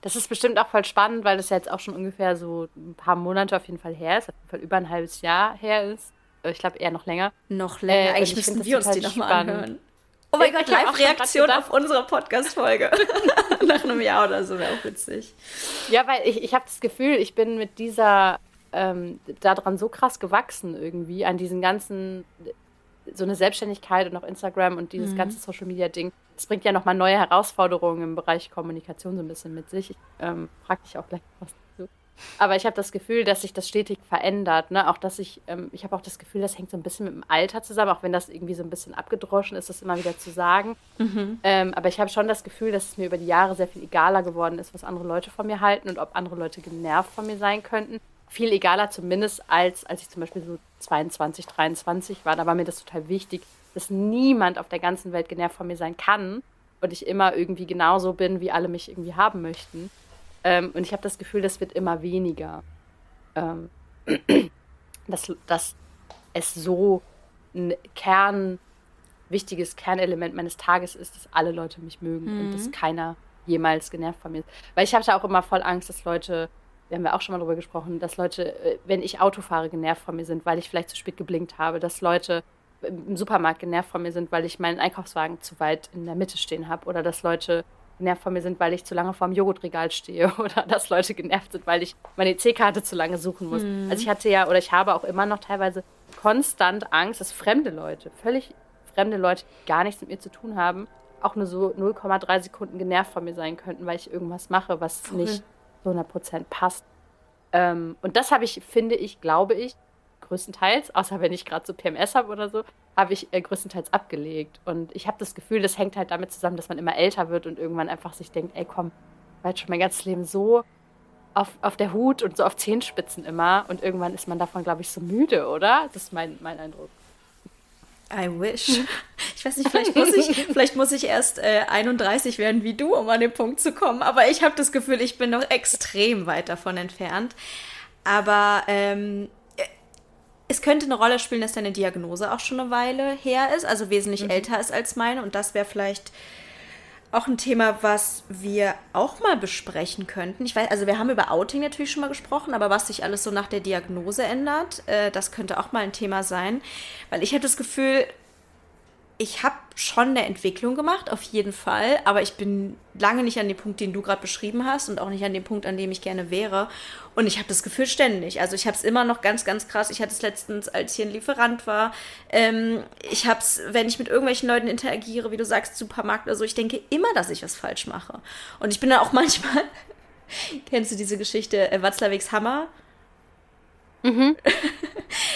[SPEAKER 1] Das ist bestimmt auch voll spannend, weil das ja jetzt auch schon ungefähr so ein paar Monate auf jeden Fall her ist, auf jeden Fall über ein halbes Jahr her ist. Ich glaube eher noch länger.
[SPEAKER 2] Noch länger. Äh, Eigentlich müssten wir uns die nochmal anhören. Oh mein Gott, Live-Reaktion auf unsere Podcast-Folge. [LAUGHS] [LAUGHS] Nach einem Jahr oder so wäre auch witzig.
[SPEAKER 1] Ja, weil ich, ich habe das Gefühl, ich bin mit dieser, ähm, daran so krass gewachsen irgendwie, an diesen ganzen, so eine Selbstständigkeit und auch Instagram und dieses mhm. ganze Social-Media-Ding es bringt ja nochmal neue Herausforderungen im Bereich Kommunikation so ein bisschen mit sich. Ich ähm, frage dich auch gleich was dazu. Aber ich habe das Gefühl, dass sich das stetig verändert. Ne? Auch dass ich, ähm, ich habe auch das Gefühl, das hängt so ein bisschen mit dem Alter zusammen, auch wenn das irgendwie so ein bisschen abgedroschen ist, das immer wieder zu sagen. Mhm. Ähm, aber ich habe schon das Gefühl, dass es mir über die Jahre sehr viel egaler geworden ist, was andere Leute von mir halten und ob andere Leute genervt von mir sein könnten. Viel egaler zumindest, als als ich zum Beispiel so 22, 23 war. Da war mir das total wichtig, dass niemand auf der ganzen Welt genervt von mir sein kann und ich immer irgendwie genauso bin, wie alle mich irgendwie haben möchten. Ähm, und ich habe das Gefühl, das wird immer weniger. Ähm, [CLEARS THROAT] dass, dass es so Kernwerte wichtiges Kernelement meines Tages ist, dass alle Leute mich mögen mhm. und dass keiner jemals genervt von mir ist. Weil ich hatte auch immer voll Angst, dass Leute, wir haben ja auch schon mal drüber gesprochen, dass Leute, äh, wenn ich Auto fahre, genervt von mir sind, weil ich vielleicht zu spät geblinkt habe, dass Leute im Supermarkt genervt von mir sind, weil ich meinen Einkaufswagen zu weit in der Mitte stehen habe oder dass Leute genervt von mir sind, weil ich zu lange vor dem Joghurtregal stehe [LAUGHS] oder dass Leute genervt sind, weil ich meine EC-Karte zu lange suchen muss. Mhm. Also ich hatte ja oder ich habe auch immer noch teilweise konstant Angst, dass fremde Leute, völlig fremde Leute, die gar nichts mit mir zu tun haben, auch nur so 0,3 Sekunden genervt von mir sein könnten, weil ich irgendwas mache, was Voll. nicht zu 100% passt. Ähm, und das habe ich, finde ich, glaube ich, größtenteils, außer wenn ich gerade so PMS habe oder so, habe ich äh, größtenteils abgelegt. Und ich habe das Gefühl, das hängt halt damit zusammen, dass man immer älter wird und irgendwann einfach sich denkt, ey komm, ich war jetzt schon mein ganzes Leben so auf, auf der Hut und so auf Zehenspitzen immer. Und irgendwann ist man davon, glaube ich, so müde, oder? Das ist mein, mein Eindruck.
[SPEAKER 2] I wish. [LAUGHS] Ich weiß nicht, vielleicht muss ich, [LAUGHS] vielleicht muss ich erst äh, 31 werden wie du, um an den Punkt zu kommen. Aber ich habe das Gefühl, ich bin noch extrem weit davon entfernt. Aber ähm, es könnte eine Rolle spielen, dass deine Diagnose auch schon eine Weile her ist, also wesentlich mhm. älter ist als meine. Und das wäre vielleicht auch ein Thema, was wir auch mal besprechen könnten. Ich weiß, also wir haben über Outing natürlich schon mal gesprochen, aber was sich alles so nach der Diagnose ändert, äh, das könnte auch mal ein Thema sein. Weil ich habe das Gefühl, ich habe schon eine Entwicklung gemacht, auf jeden Fall, aber ich bin lange nicht an dem Punkt, den du gerade beschrieben hast und auch nicht an dem Punkt, an dem ich gerne wäre. Und ich habe das Gefühl ständig. Also ich habe es immer noch ganz, ganz krass. Ich hatte es letztens, als hier ein Lieferant war. Ähm, ich habe es, wenn ich mit irgendwelchen Leuten interagiere, wie du sagst, Supermarkt oder so, ich denke immer, dass ich was falsch mache. Und ich bin da auch [LAUGHS] manchmal, kennst du diese Geschichte, äh, Watzlawicks Hammer?
[SPEAKER 1] Mhm. [LAUGHS]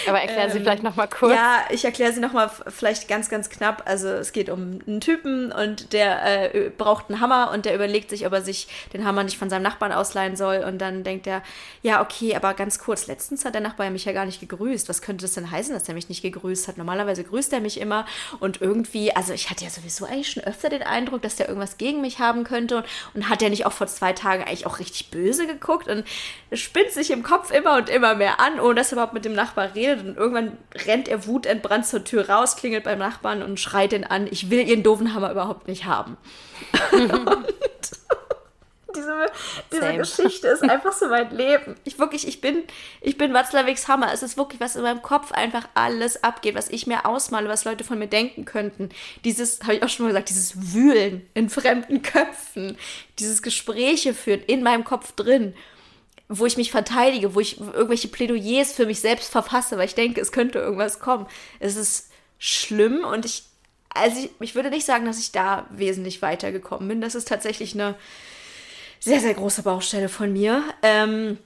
[SPEAKER 1] Aber erklären Sie ähm, vielleicht nochmal kurz.
[SPEAKER 2] Ja, ich erkläre sie nochmal vielleicht ganz, ganz knapp. Also es geht um einen Typen und der äh, braucht einen Hammer und der überlegt sich, ob er sich den Hammer nicht von seinem Nachbarn ausleihen soll. Und dann denkt er, ja, okay, aber ganz kurz, letztens hat der Nachbar mich ja gar nicht gegrüßt. Was könnte das denn heißen, dass er mich nicht gegrüßt hat? Normalerweise grüßt er mich immer. Und irgendwie, also ich hatte ja sowieso eigentlich schon öfter den Eindruck, dass der irgendwas gegen mich haben könnte. Und, und hat er nicht auch vor zwei Tagen eigentlich auch richtig böse geguckt? Und spinnt sich im Kopf immer und immer mehr an, ohne dass er überhaupt mit dem Nachbar redet. Und irgendwann rennt er wutentbrannt zur Tür raus, klingelt beim Nachbarn und schreit ihn an, ich will ihren doofen Hammer überhaupt nicht haben. [LAUGHS] diese, diese Geschichte ist einfach so mein Leben. Ich wirklich, ich bin, ich bin Watzlawicks Hammer. Es ist wirklich, was in meinem Kopf einfach alles abgeht, was ich mir ausmale, was Leute von mir denken könnten. Dieses, habe ich auch schon mal gesagt, dieses Wühlen in fremden Köpfen, dieses Gespräche führen in meinem Kopf drin wo ich mich verteidige, wo ich irgendwelche Plädoyers für mich selbst verfasse, weil ich denke, es könnte irgendwas kommen. Es ist schlimm und ich, also ich, ich würde nicht sagen, dass ich da wesentlich weitergekommen bin. Das ist tatsächlich eine sehr, sehr große Baustelle von mir. Ähm,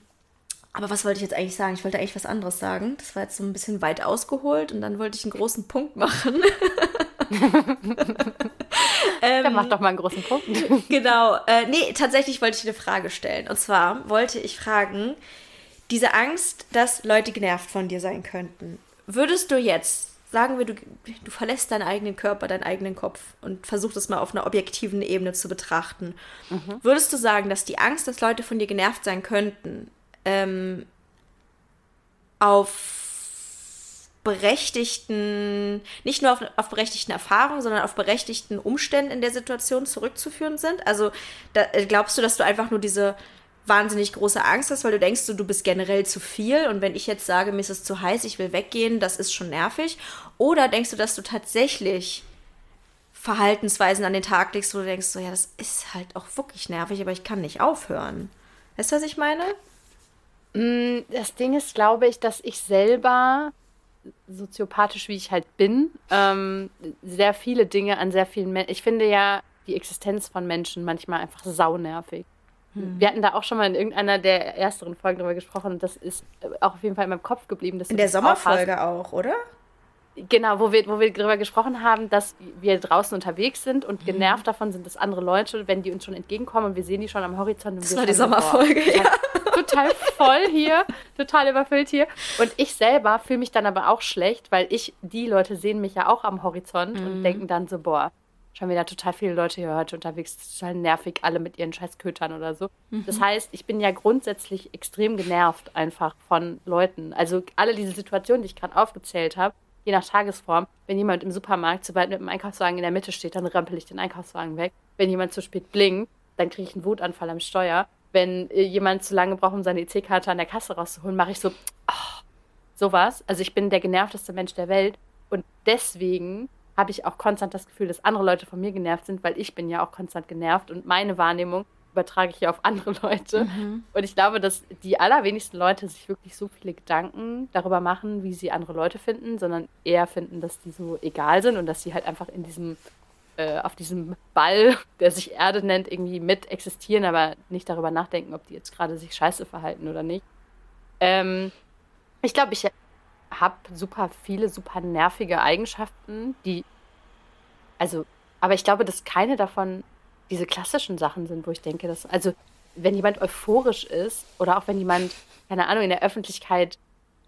[SPEAKER 2] aber was wollte ich jetzt eigentlich sagen? Ich wollte eigentlich was anderes sagen. Das war jetzt so ein bisschen weit ausgeholt und dann wollte ich einen großen Punkt machen. [LAUGHS] [LAUGHS]
[SPEAKER 1] ähm, Dann mach doch mal einen großen Punkt. [LAUGHS]
[SPEAKER 2] genau. Äh, nee, tatsächlich wollte ich eine Frage stellen. Und zwar wollte ich fragen, diese Angst, dass Leute genervt von dir sein könnten, würdest du jetzt, sagen wir, du, du verlässt deinen eigenen Körper, deinen eigenen Kopf und versuchst es mal auf einer objektiven Ebene zu betrachten, mhm. würdest du sagen, dass die Angst, dass Leute von dir genervt sein könnten, ähm, auf berechtigten, nicht nur auf, auf berechtigten Erfahrungen, sondern auf berechtigten Umständen in der Situation zurückzuführen sind? Also da, äh, glaubst du, dass du einfach nur diese wahnsinnig große Angst hast, weil du denkst, du, du bist generell zu viel und wenn ich jetzt sage, mir ist es zu heiß, ich will weggehen, das ist schon nervig? Oder denkst du, dass du tatsächlich Verhaltensweisen an den Tag legst, wo du denkst, so ja, das ist halt auch wirklich nervig, aber ich kann nicht aufhören? Weißt du, was ich meine?
[SPEAKER 1] Mm, das Ding ist, glaube ich, dass ich selber soziopathisch, wie ich halt bin, ähm, sehr viele Dinge an sehr vielen Menschen. Ich finde ja die Existenz von Menschen manchmal einfach saunervig. Hm. Wir hatten da auch schon mal in irgendeiner der ersteren Folgen drüber gesprochen und das ist auch auf jeden Fall in meinem Kopf geblieben.
[SPEAKER 2] in der Sommerfolge auch, auch, oder?
[SPEAKER 1] Genau, wo wir, wo wir darüber gesprochen haben, dass wir draußen unterwegs sind und genervt mhm. davon sind, dass andere Leute, wenn die uns schon entgegenkommen und wir sehen die schon am Horizont.
[SPEAKER 2] das war die Sommerfolge, ja.
[SPEAKER 1] Total voll hier, total überfüllt hier. Und ich selber fühle mich dann aber auch schlecht, weil ich, die Leute sehen mich ja auch am Horizont mhm. und denken dann so, boah, schon wieder total viele Leute hier heute unterwegs, total nervig, alle mit ihren scheiß Kötern oder so. Mhm. Das heißt, ich bin ja grundsätzlich extrem genervt einfach von Leuten. Also alle diese Situationen, die ich gerade aufgezählt habe, je nach Tagesform. Wenn jemand im Supermarkt zu weit mit dem Einkaufswagen in der Mitte steht, dann rempel ich den Einkaufswagen weg. Wenn jemand zu spät blinkt, dann kriege ich einen Wutanfall am Steuer. Wenn äh, jemand zu lange braucht, um seine EC-Karte an der Kasse rauszuholen, mache ich so, oh, sowas. Also ich bin der genervteste Mensch der Welt. Und deswegen habe ich auch konstant das Gefühl, dass andere Leute von mir genervt sind, weil ich bin ja auch konstant genervt und meine Wahrnehmung übertrage ich ja auf [LAUGHS] andere Leute. Mhm. Und ich glaube, dass die allerwenigsten Leute sich wirklich so viele Gedanken darüber machen, wie sie andere Leute finden, sondern eher finden, dass die so egal sind und dass sie halt einfach in diesem, äh, auf diesem Ball, [LAUGHS] der sich Erde nennt, irgendwie mit existieren, aber nicht darüber nachdenken, ob die jetzt gerade sich scheiße verhalten oder nicht. Ähm, ich glaube, ich habe super viele, super nervige Eigenschaften, die, also, aber ich glaube, dass keine davon diese klassischen Sachen sind, wo ich denke, dass, also, wenn jemand euphorisch ist oder auch wenn jemand, keine Ahnung, in der Öffentlichkeit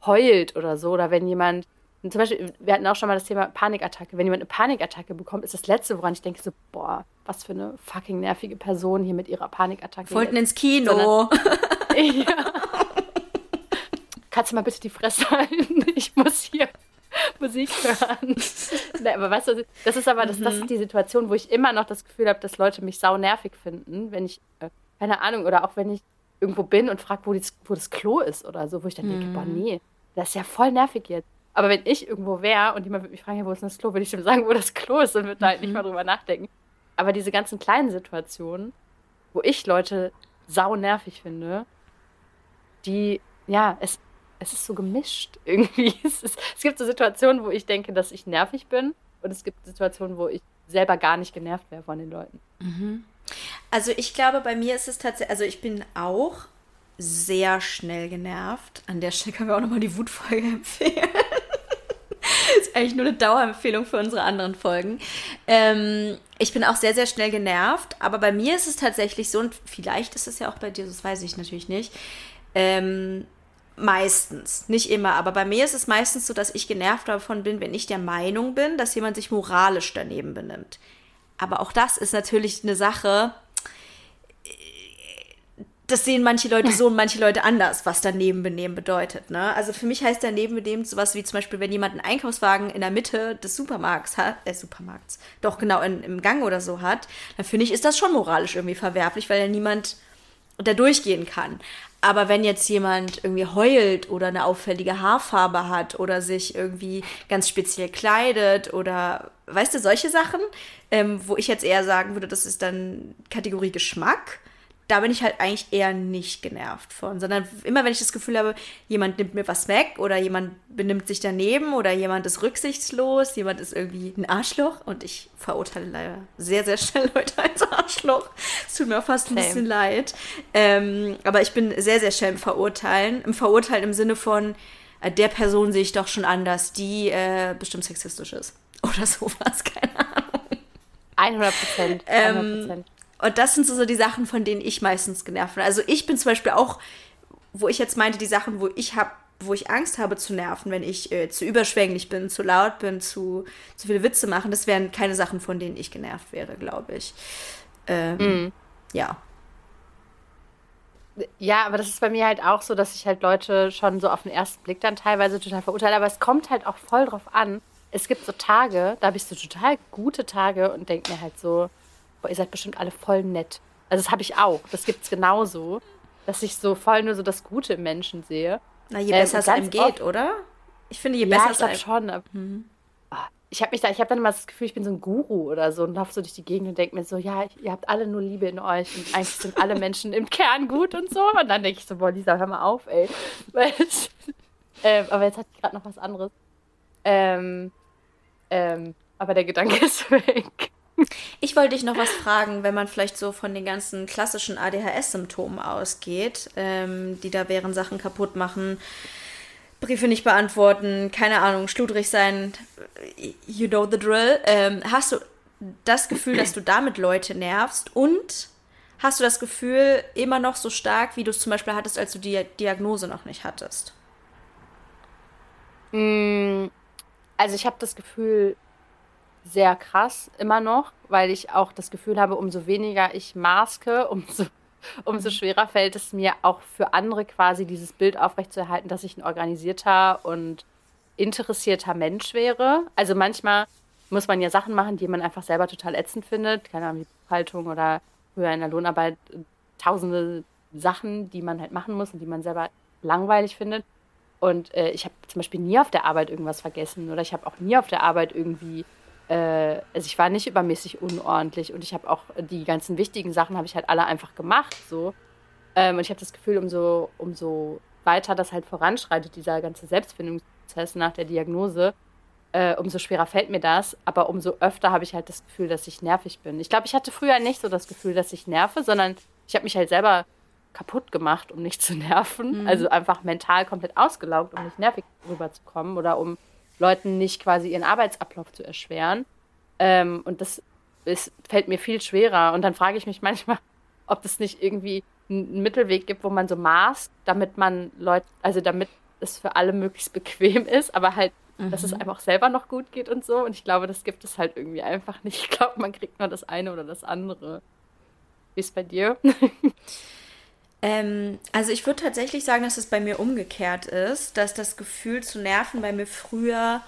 [SPEAKER 1] heult oder so, oder wenn jemand, zum Beispiel, wir hatten auch schon mal das Thema Panikattacke. Wenn jemand eine Panikattacke bekommt, ist das Letzte, woran ich denke, so, boah, was für eine fucking nervige Person hier mit ihrer Panikattacke.
[SPEAKER 2] Wollten ins Kino. Sondern, ja [LAUGHS]
[SPEAKER 1] kannst du mal bitte die Fresse halten? [LAUGHS] Ich muss hier Musik hören. [LAUGHS] nee, aber weißt du, das ist aber das, das ist mhm. die Situation, wo ich immer noch das Gefühl habe, dass Leute mich sau nervig finden, wenn ich, äh, keine Ahnung, oder auch wenn ich irgendwo bin und frage, wo, wo das Klo ist oder so, wo ich dann denke, boah, mhm. nee, das ist ja voll nervig jetzt. Aber wenn ich irgendwo wäre und jemand würde mich fragen, wo ist denn das Klo, würde ich dem sagen, wo das Klo ist und würde da halt nicht mhm. mal drüber nachdenken. Aber diese ganzen kleinen Situationen, wo ich Leute sau nervig finde, die, ja, es, es ist so gemischt [LAUGHS] irgendwie. Es, ist, es gibt so Situationen, wo ich denke, dass ich nervig bin und es gibt Situationen, wo ich selber gar nicht genervt wäre von den Leuten.
[SPEAKER 2] Mhm. Also ich glaube, bei mir ist es tatsächlich, also ich bin auch sehr schnell genervt. An der Stelle können wir auch nochmal die Wutfolge [LAUGHS] empfehlen. Ist eigentlich nur eine Dauerempfehlung für unsere anderen Folgen. Ähm, ich bin auch sehr, sehr schnell genervt, aber bei mir ist es tatsächlich so, und vielleicht ist es ja auch bei dir, das weiß ich natürlich nicht, ähm, Meistens, nicht immer, aber bei mir ist es meistens so, dass ich genervt davon bin, wenn ich der Meinung bin, dass jemand sich moralisch daneben benimmt. Aber auch das ist natürlich eine Sache, das sehen manche Leute so und manche Leute anders, was daneben benehmen bedeutet. Ne? Also für mich heißt daneben benehmen sowas wie zum Beispiel, wenn jemand einen Einkaufswagen in der Mitte des Supermarkts hat, äh, Supermarkts, doch genau in, im Gang oder so hat, dann finde ich, ist das schon moralisch irgendwie verwerflich, weil ja niemand da durchgehen kann. Aber wenn jetzt jemand irgendwie heult oder eine auffällige Haarfarbe hat oder sich irgendwie ganz speziell kleidet oder weißt du, solche Sachen, ähm, wo ich jetzt eher sagen würde, das ist dann Kategorie Geschmack da bin ich halt eigentlich eher nicht genervt von, sondern immer wenn ich das Gefühl habe, jemand nimmt mir was weg oder jemand benimmt sich daneben oder jemand ist rücksichtslos, jemand ist irgendwie ein Arschloch und ich verurteile leider sehr, sehr schnell Leute als Arschloch. Es tut mir auch fast ein Same. bisschen leid. Ähm, aber ich bin sehr, sehr schnell im Verurteilen. Im Verurteilen im Sinne von, äh, der Person sehe ich doch schon anders, die äh, bestimmt sexistisch ist. [LAUGHS] Oder sowas, keine Ahnung.
[SPEAKER 1] 100 Prozent. 100
[SPEAKER 2] ähm, und das sind so, so die Sachen, von denen ich meistens genervt bin. Also ich bin zum Beispiel auch, wo ich jetzt meinte, die Sachen, wo ich habe, wo ich Angst habe zu nerven, wenn ich äh, zu überschwänglich bin, zu laut bin, zu, zu viele Witze machen, das wären keine Sachen, von denen ich genervt wäre, glaube ich. Ähm, mm. Ja.
[SPEAKER 1] Ja, aber das ist bei mir halt auch so, dass ich halt Leute schon so auf den ersten Blick dann teilweise total verurteile. Aber es kommt halt auch voll drauf an. Es gibt so Tage, da habe ich so total gute Tage und denke mir halt so, boah, ihr seid bestimmt alle voll nett. Also das habe ich auch. Das gibt es genauso, dass ich so voll nur so das Gute im Menschen sehe.
[SPEAKER 2] Na, je ähm, besser es einem geht, oft, oder? Ich finde, je besser ja,
[SPEAKER 1] ich es einem... schon. Aber, mhm. Ich habe da, ich habe dann immer das Gefühl, ich bin so ein Guru oder so und laufe so durch die Gegend und denke mir so, ja, ihr habt alle nur Liebe in euch und eigentlich sind alle Menschen im Kern gut und so. Und dann denke ich so, boah, Lisa, hör mal auf, ey. [LAUGHS] ähm, aber jetzt hatte ich gerade noch was anderes. Ähm, ähm, aber der Gedanke [LAUGHS] ist weg.
[SPEAKER 2] Ich wollte dich noch was fragen, wenn man vielleicht so von den ganzen klassischen ADHS-Symptomen ausgeht, ähm, die da wären Sachen kaputt machen, Briefe nicht beantworten, keine Ahnung, schludrig sein, you know the drill. Ähm, hast du das Gefühl, dass du damit Leute nervst und hast du das Gefühl immer noch so stark, wie du es zum Beispiel hattest, als du die Diagnose noch nicht hattest?
[SPEAKER 1] Mm, also ich habe das Gefühl, sehr krass immer noch, weil ich auch das Gefühl habe, umso weniger ich maske, [LAUGHS] umso, umso schwerer fällt es mir auch für andere quasi dieses Bild aufrechtzuerhalten, dass ich ein organisierter und interessierter Mensch wäre. Also manchmal muss man ja Sachen machen, die man einfach selber total ätzend findet. Keine Ahnung, wie Buchhaltung oder früher in der Lohnarbeit tausende Sachen, die man halt machen muss und die man selber langweilig findet. Und äh, ich habe zum Beispiel nie auf der Arbeit irgendwas vergessen oder ich habe auch nie auf der Arbeit irgendwie, äh, also ich war nicht übermäßig unordentlich und ich habe auch die ganzen wichtigen Sachen habe ich halt alle einfach gemacht so. Ähm, und ich habe das Gefühl, umso, umso weiter das halt voranschreitet, dieser ganze Selbstfindungsprozess nach der Diagnose, äh, umso schwerer fällt mir das. Aber umso öfter habe ich halt das Gefühl, dass ich nervig bin. Ich glaube, ich hatte früher nicht so das Gefühl, dass ich nerve, sondern ich habe mich halt selber kaputt gemacht, um nicht zu nerven. Mhm. Also einfach mental komplett ausgelaugt, um nicht nervig rüberzukommen oder um Leuten nicht quasi ihren Arbeitsablauf zu erschweren. Ähm, und das ist, fällt mir viel schwerer. Und dann frage ich mich manchmal, [LAUGHS] ob es nicht irgendwie einen Mittelweg gibt, wo man so maßt, damit man Leute, also damit es für alle möglichst bequem [LAUGHS] ist, aber halt, mhm. dass es mhm. einfach selber noch gut geht und so. Und ich glaube, das gibt es halt irgendwie einfach nicht. Ich glaube, man kriegt nur das eine oder das andere. Wie ist es bei dir? [LAUGHS]
[SPEAKER 2] Ähm, also ich würde tatsächlich sagen, dass es bei mir umgekehrt ist, dass das Gefühl zu nerven bei mir früher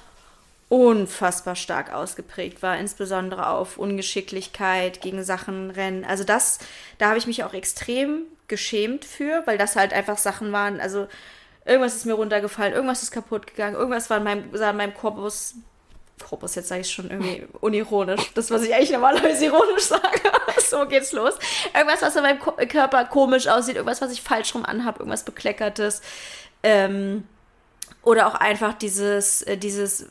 [SPEAKER 2] unfassbar stark ausgeprägt war, insbesondere auf Ungeschicklichkeit, gegen Sachen rennen. Also das, da habe ich mich auch extrem geschämt für, weil das halt einfach Sachen waren, also irgendwas ist mir runtergefallen, irgendwas ist kaputt gegangen, irgendwas war in meinem, sah in meinem Korpus Korpus, jetzt sage ich schon irgendwie unironisch. Das, was ich eigentlich normalerweise ironisch sage. [LAUGHS] so geht's los. Irgendwas, was in meinem Körper komisch aussieht, irgendwas, was ich falsch rum anhabe, irgendwas Bekleckertes. Ähm, oder auch einfach dieses, äh, dieses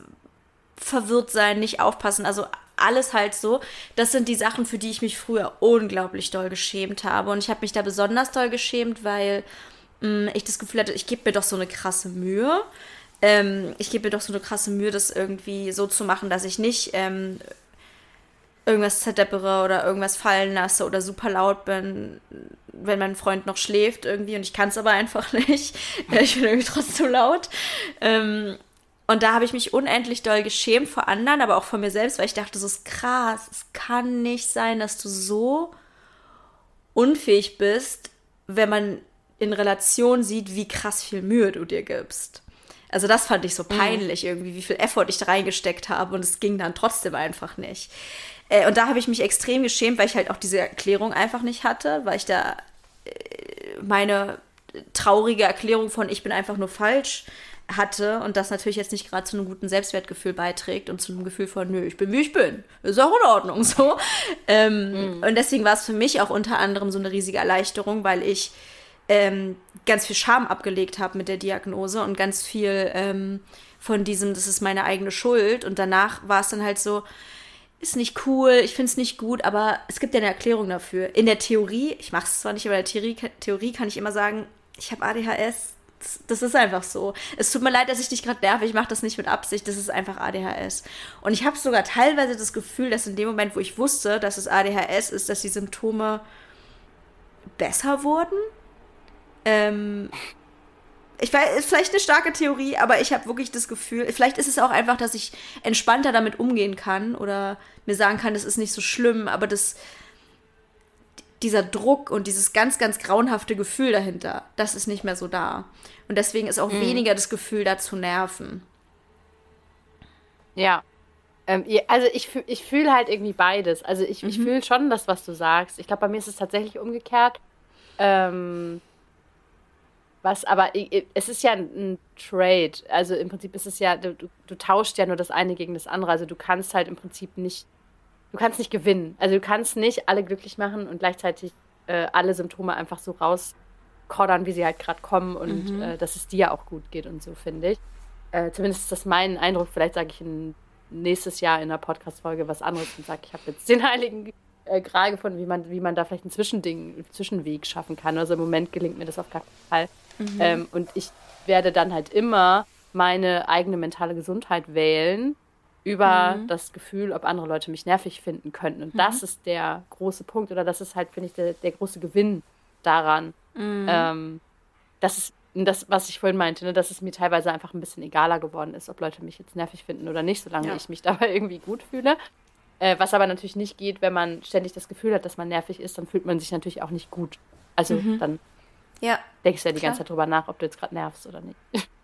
[SPEAKER 2] Verwirrtsein, nicht aufpassen. Also alles halt so. Das sind die Sachen, für die ich mich früher unglaublich doll geschämt habe. Und ich habe mich da besonders doll geschämt, weil mh, mm, ich das Gefühl hatte, ich gebe mir doch so eine krasse Mühe ähm, ich gebe mir doch so eine krasse Mühe, das irgendwie so zu machen, dass ich nicht ähm, irgendwas zerdeppere oder irgendwas fallen lasse oder super laut bin, wenn mein Freund noch schläft irgendwie und ich kann es aber einfach [LAUGHS] nicht. ich bin irgendwie trotzdem laut. Ähm, und da habe ich mich unendlich doll geschämt vor anderen, aber auch vor mir selbst, weil ich dachte, so ist krass, es kann nicht sein, dass du so unfähig bist, wenn man in Relation sieht, wie krass viel Mühe du dir gibst. Also das fand ich so mhm. peinlich irgendwie, wie viel Effort ich da reingesteckt habe und es ging dann trotzdem einfach nicht. Äh, und da habe ich mich extrem geschämt, weil ich halt auch diese Erklärung einfach nicht hatte, weil ich da äh, meine traurige Erklärung von ich bin einfach nur falsch hatte und das natürlich jetzt nicht gerade zu einem guten Selbstwertgefühl beiträgt und zu einem Gefühl von, nö, ich bin wie ich bin, ist auch in Ordnung so. Ähm, mhm. Und deswegen war es für mich auch unter anderem so eine riesige Erleichterung, weil ich ähm, ganz viel Scham abgelegt habe mit der Diagnose und ganz viel ähm, von diesem, das ist meine eigene Schuld. Und danach war es dann halt so, ist nicht cool, ich finde es nicht gut, aber es gibt ja eine Erklärung dafür. In der Theorie, ich mache es zwar nicht, aber in der Theorie, Theorie kann ich immer sagen, ich habe ADHS. Das ist einfach so. Es tut mir leid, dass ich dich gerade nerve. Ich mache das nicht mit Absicht. Das ist einfach ADHS. Und ich habe sogar teilweise das Gefühl, dass in dem Moment, wo ich wusste, dass es ADHS ist, dass die Symptome besser wurden. Ähm, ich weiß, ist vielleicht eine starke Theorie, aber ich habe wirklich das Gefühl, vielleicht ist es auch einfach, dass ich entspannter damit umgehen kann oder mir sagen kann, das ist nicht so schlimm, aber das, dieser Druck und dieses ganz, ganz grauenhafte Gefühl dahinter, das ist nicht mehr so da. Und deswegen ist auch mhm. weniger das Gefühl da zu nerven.
[SPEAKER 1] Ja. Ähm, also ich, ich fühle halt irgendwie beides. Also ich, mhm. ich fühle schon das, was du sagst. Ich glaube, bei mir ist es tatsächlich umgekehrt. Ähm, was aber, es ist ja ein Trade. Also im Prinzip ist es ja, du, du tauschst ja nur das eine gegen das andere. Also du kannst halt im Prinzip nicht, du kannst nicht gewinnen. Also du kannst nicht alle glücklich machen und gleichzeitig äh, alle Symptome einfach so rauskoddern, wie sie halt gerade kommen und mhm. äh, dass es dir auch gut geht und so, finde ich. Äh, zumindest ist das mein Eindruck. Vielleicht sage ich in, nächstes Jahr in einer Podcast-Folge was anderes und sage, ich habe jetzt den Heiligen äh, Gral gefunden, wie man, wie man da vielleicht ein Zwischending, einen Zwischenweg schaffen kann. Also im Moment gelingt mir das auf gar keinen Fall. Mhm. Ähm, und ich werde dann halt immer meine eigene mentale Gesundheit wählen über mhm. das Gefühl, ob andere Leute mich nervig finden könnten. Und mhm. das ist der große Punkt oder das ist halt, finde ich, der, der, große Gewinn daran. Mhm. Ähm, das ist das, was ich vorhin meinte, ne, dass es mir teilweise einfach ein bisschen egaler geworden ist, ob Leute mich jetzt nervig finden oder nicht, solange ja. ich mich [LAUGHS] dabei irgendwie gut fühle. Äh, was aber natürlich nicht geht, wenn man ständig das Gefühl hat, dass man nervig ist, dann fühlt man sich natürlich auch nicht gut. Also mhm. dann ja. Denkst du ja die ganze Zeit drüber nach, ob du jetzt gerade nervst oder nicht.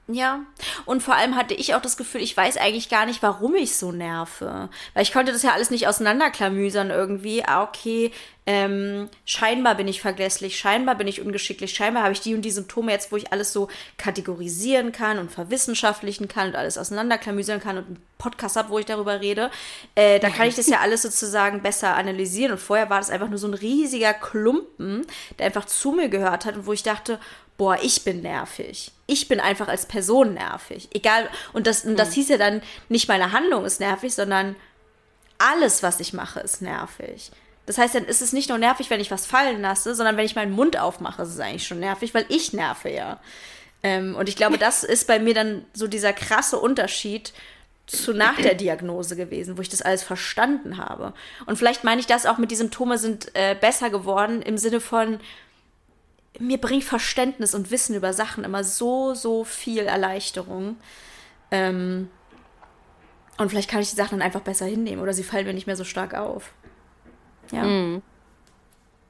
[SPEAKER 2] Ja, und vor allem hatte ich auch das Gefühl, ich weiß eigentlich gar nicht, warum ich so nerve. Weil ich konnte das ja alles nicht auseinanderklamüsern irgendwie. Ah, okay, ähm, scheinbar bin ich vergesslich, scheinbar bin ich ungeschicklich, scheinbar habe ich die und die Symptome jetzt, wo ich alles so kategorisieren kann und verwissenschaftlichen kann und alles auseinanderklamüsern kann und einen Podcast habe, wo ich darüber rede. Äh, da kann ich das ja [LAUGHS] alles sozusagen besser analysieren. Und vorher war das einfach nur so ein riesiger Klumpen, der einfach zu mir gehört hat und wo ich dachte, boah, ich bin nervig. Ich bin einfach als Person nervig. Egal, und das, und das hm. hieß ja dann, nicht meine Handlung ist nervig, sondern alles, was ich mache, ist nervig. Das heißt, dann ist es nicht nur nervig, wenn ich was fallen lasse, sondern wenn ich meinen Mund aufmache, ist es eigentlich schon nervig, weil ich nerve ja. Ähm, und ich glaube, das ist bei mir dann so dieser krasse Unterschied zu nach der Diagnose gewesen, wo ich das alles verstanden habe. Und vielleicht meine ich das auch mit die Symptome sind äh, besser geworden im Sinne von, mir bringt Verständnis und Wissen über Sachen immer so, so viel Erleichterung. Ähm, und vielleicht kann ich die Sachen dann einfach besser hinnehmen oder sie fallen mir nicht mehr so stark auf. Ja. Mhm.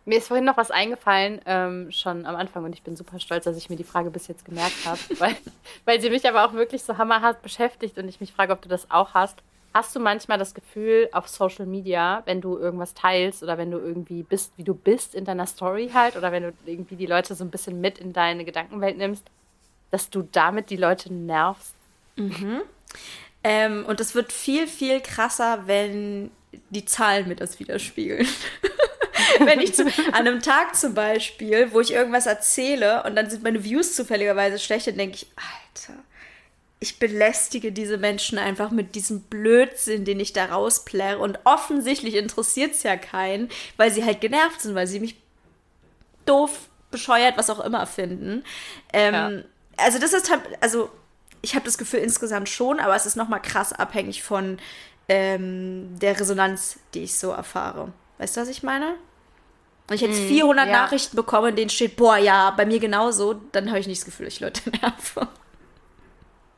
[SPEAKER 1] Mir ist vorhin noch was eingefallen, ähm, schon am Anfang, und ich bin super stolz, dass ich mir die Frage bis jetzt gemerkt habe, [LAUGHS] weil, weil sie mich aber auch wirklich so hammerhart beschäftigt und ich mich frage, ob du das auch hast. Hast du manchmal das Gefühl auf Social Media, wenn du irgendwas teilst oder wenn du irgendwie bist, wie du bist in deiner Story halt, oder wenn du irgendwie die Leute so ein bisschen mit in deine Gedankenwelt nimmst, dass du damit die Leute nervst?
[SPEAKER 2] Mhm. Ähm, und es wird viel, viel krasser, wenn die Zahlen mir das widerspiegeln. [LAUGHS] Wenn ich zu, an einem Tag zum Beispiel, wo ich irgendwas erzähle und dann sind meine Views zufälligerweise schlecht, dann denke ich, Alter, ich belästige diese Menschen einfach mit diesem Blödsinn, den ich da rausplärre. Und offensichtlich interessiert es ja keinen, weil sie halt genervt sind, weil sie mich doof, bescheuert, was auch immer finden. Ähm, ja. Also das ist halt, also ich habe das Gefühl insgesamt schon, aber es ist nochmal krass abhängig von ähm, der Resonanz, die ich so erfahre. Weißt du, was ich meine? Wenn ich jetzt 400 mm, ja. Nachrichten bekomme, in denen steht, boah, ja, bei mir genauso, dann habe ich nicht das Gefühl, ich Leute [LAUGHS] nerve.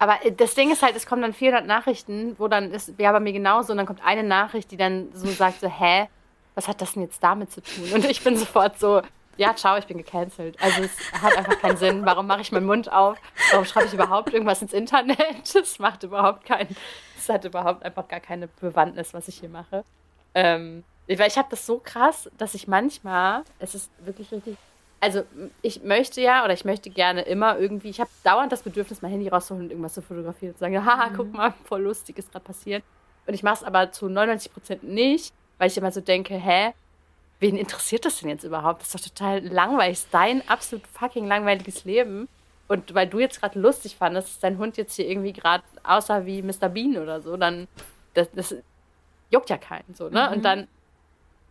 [SPEAKER 1] Aber äh, das Ding ist halt, es kommen dann 400 Nachrichten, wo dann ist, ja, bei mir genauso, und dann kommt eine Nachricht, die dann so sagt, so, hä, was hat das denn jetzt damit zu tun? Und ich bin sofort so, ja, ciao, ich bin gecancelt. Also es hat einfach keinen Sinn. Warum mache ich meinen Mund auf? Warum schreibe ich überhaupt irgendwas ins Internet? [LAUGHS] Das macht überhaupt keinen, es hat überhaupt einfach gar keine Bewandtnis, was ich hier mache. Ähm, weil ich habe das so krass, dass ich manchmal, es ist wirklich richtig, also ich möchte ja oder ich möchte gerne immer irgendwie, ich habe dauernd das Bedürfnis, mein Handy rauszuholen und irgendwas zu fotografieren und zu sagen, [LAUGHS] haha, mhm. guck mal, voll lustig ist gerade passiert. Und ich mache es aber zu 99 Prozent nicht, weil ich immer so denke, hä, wen interessiert das denn jetzt überhaupt? Das ist doch total langweilig. Das ist dein absolut fucking langweiliges Leben. Und weil du jetzt gerade lustig fandest, dass dein Hund jetzt hier irgendwie gerade aussah wie Mr. Bean oder so, dann das, das juckt ja keinen so, ne? Mhm. Und dann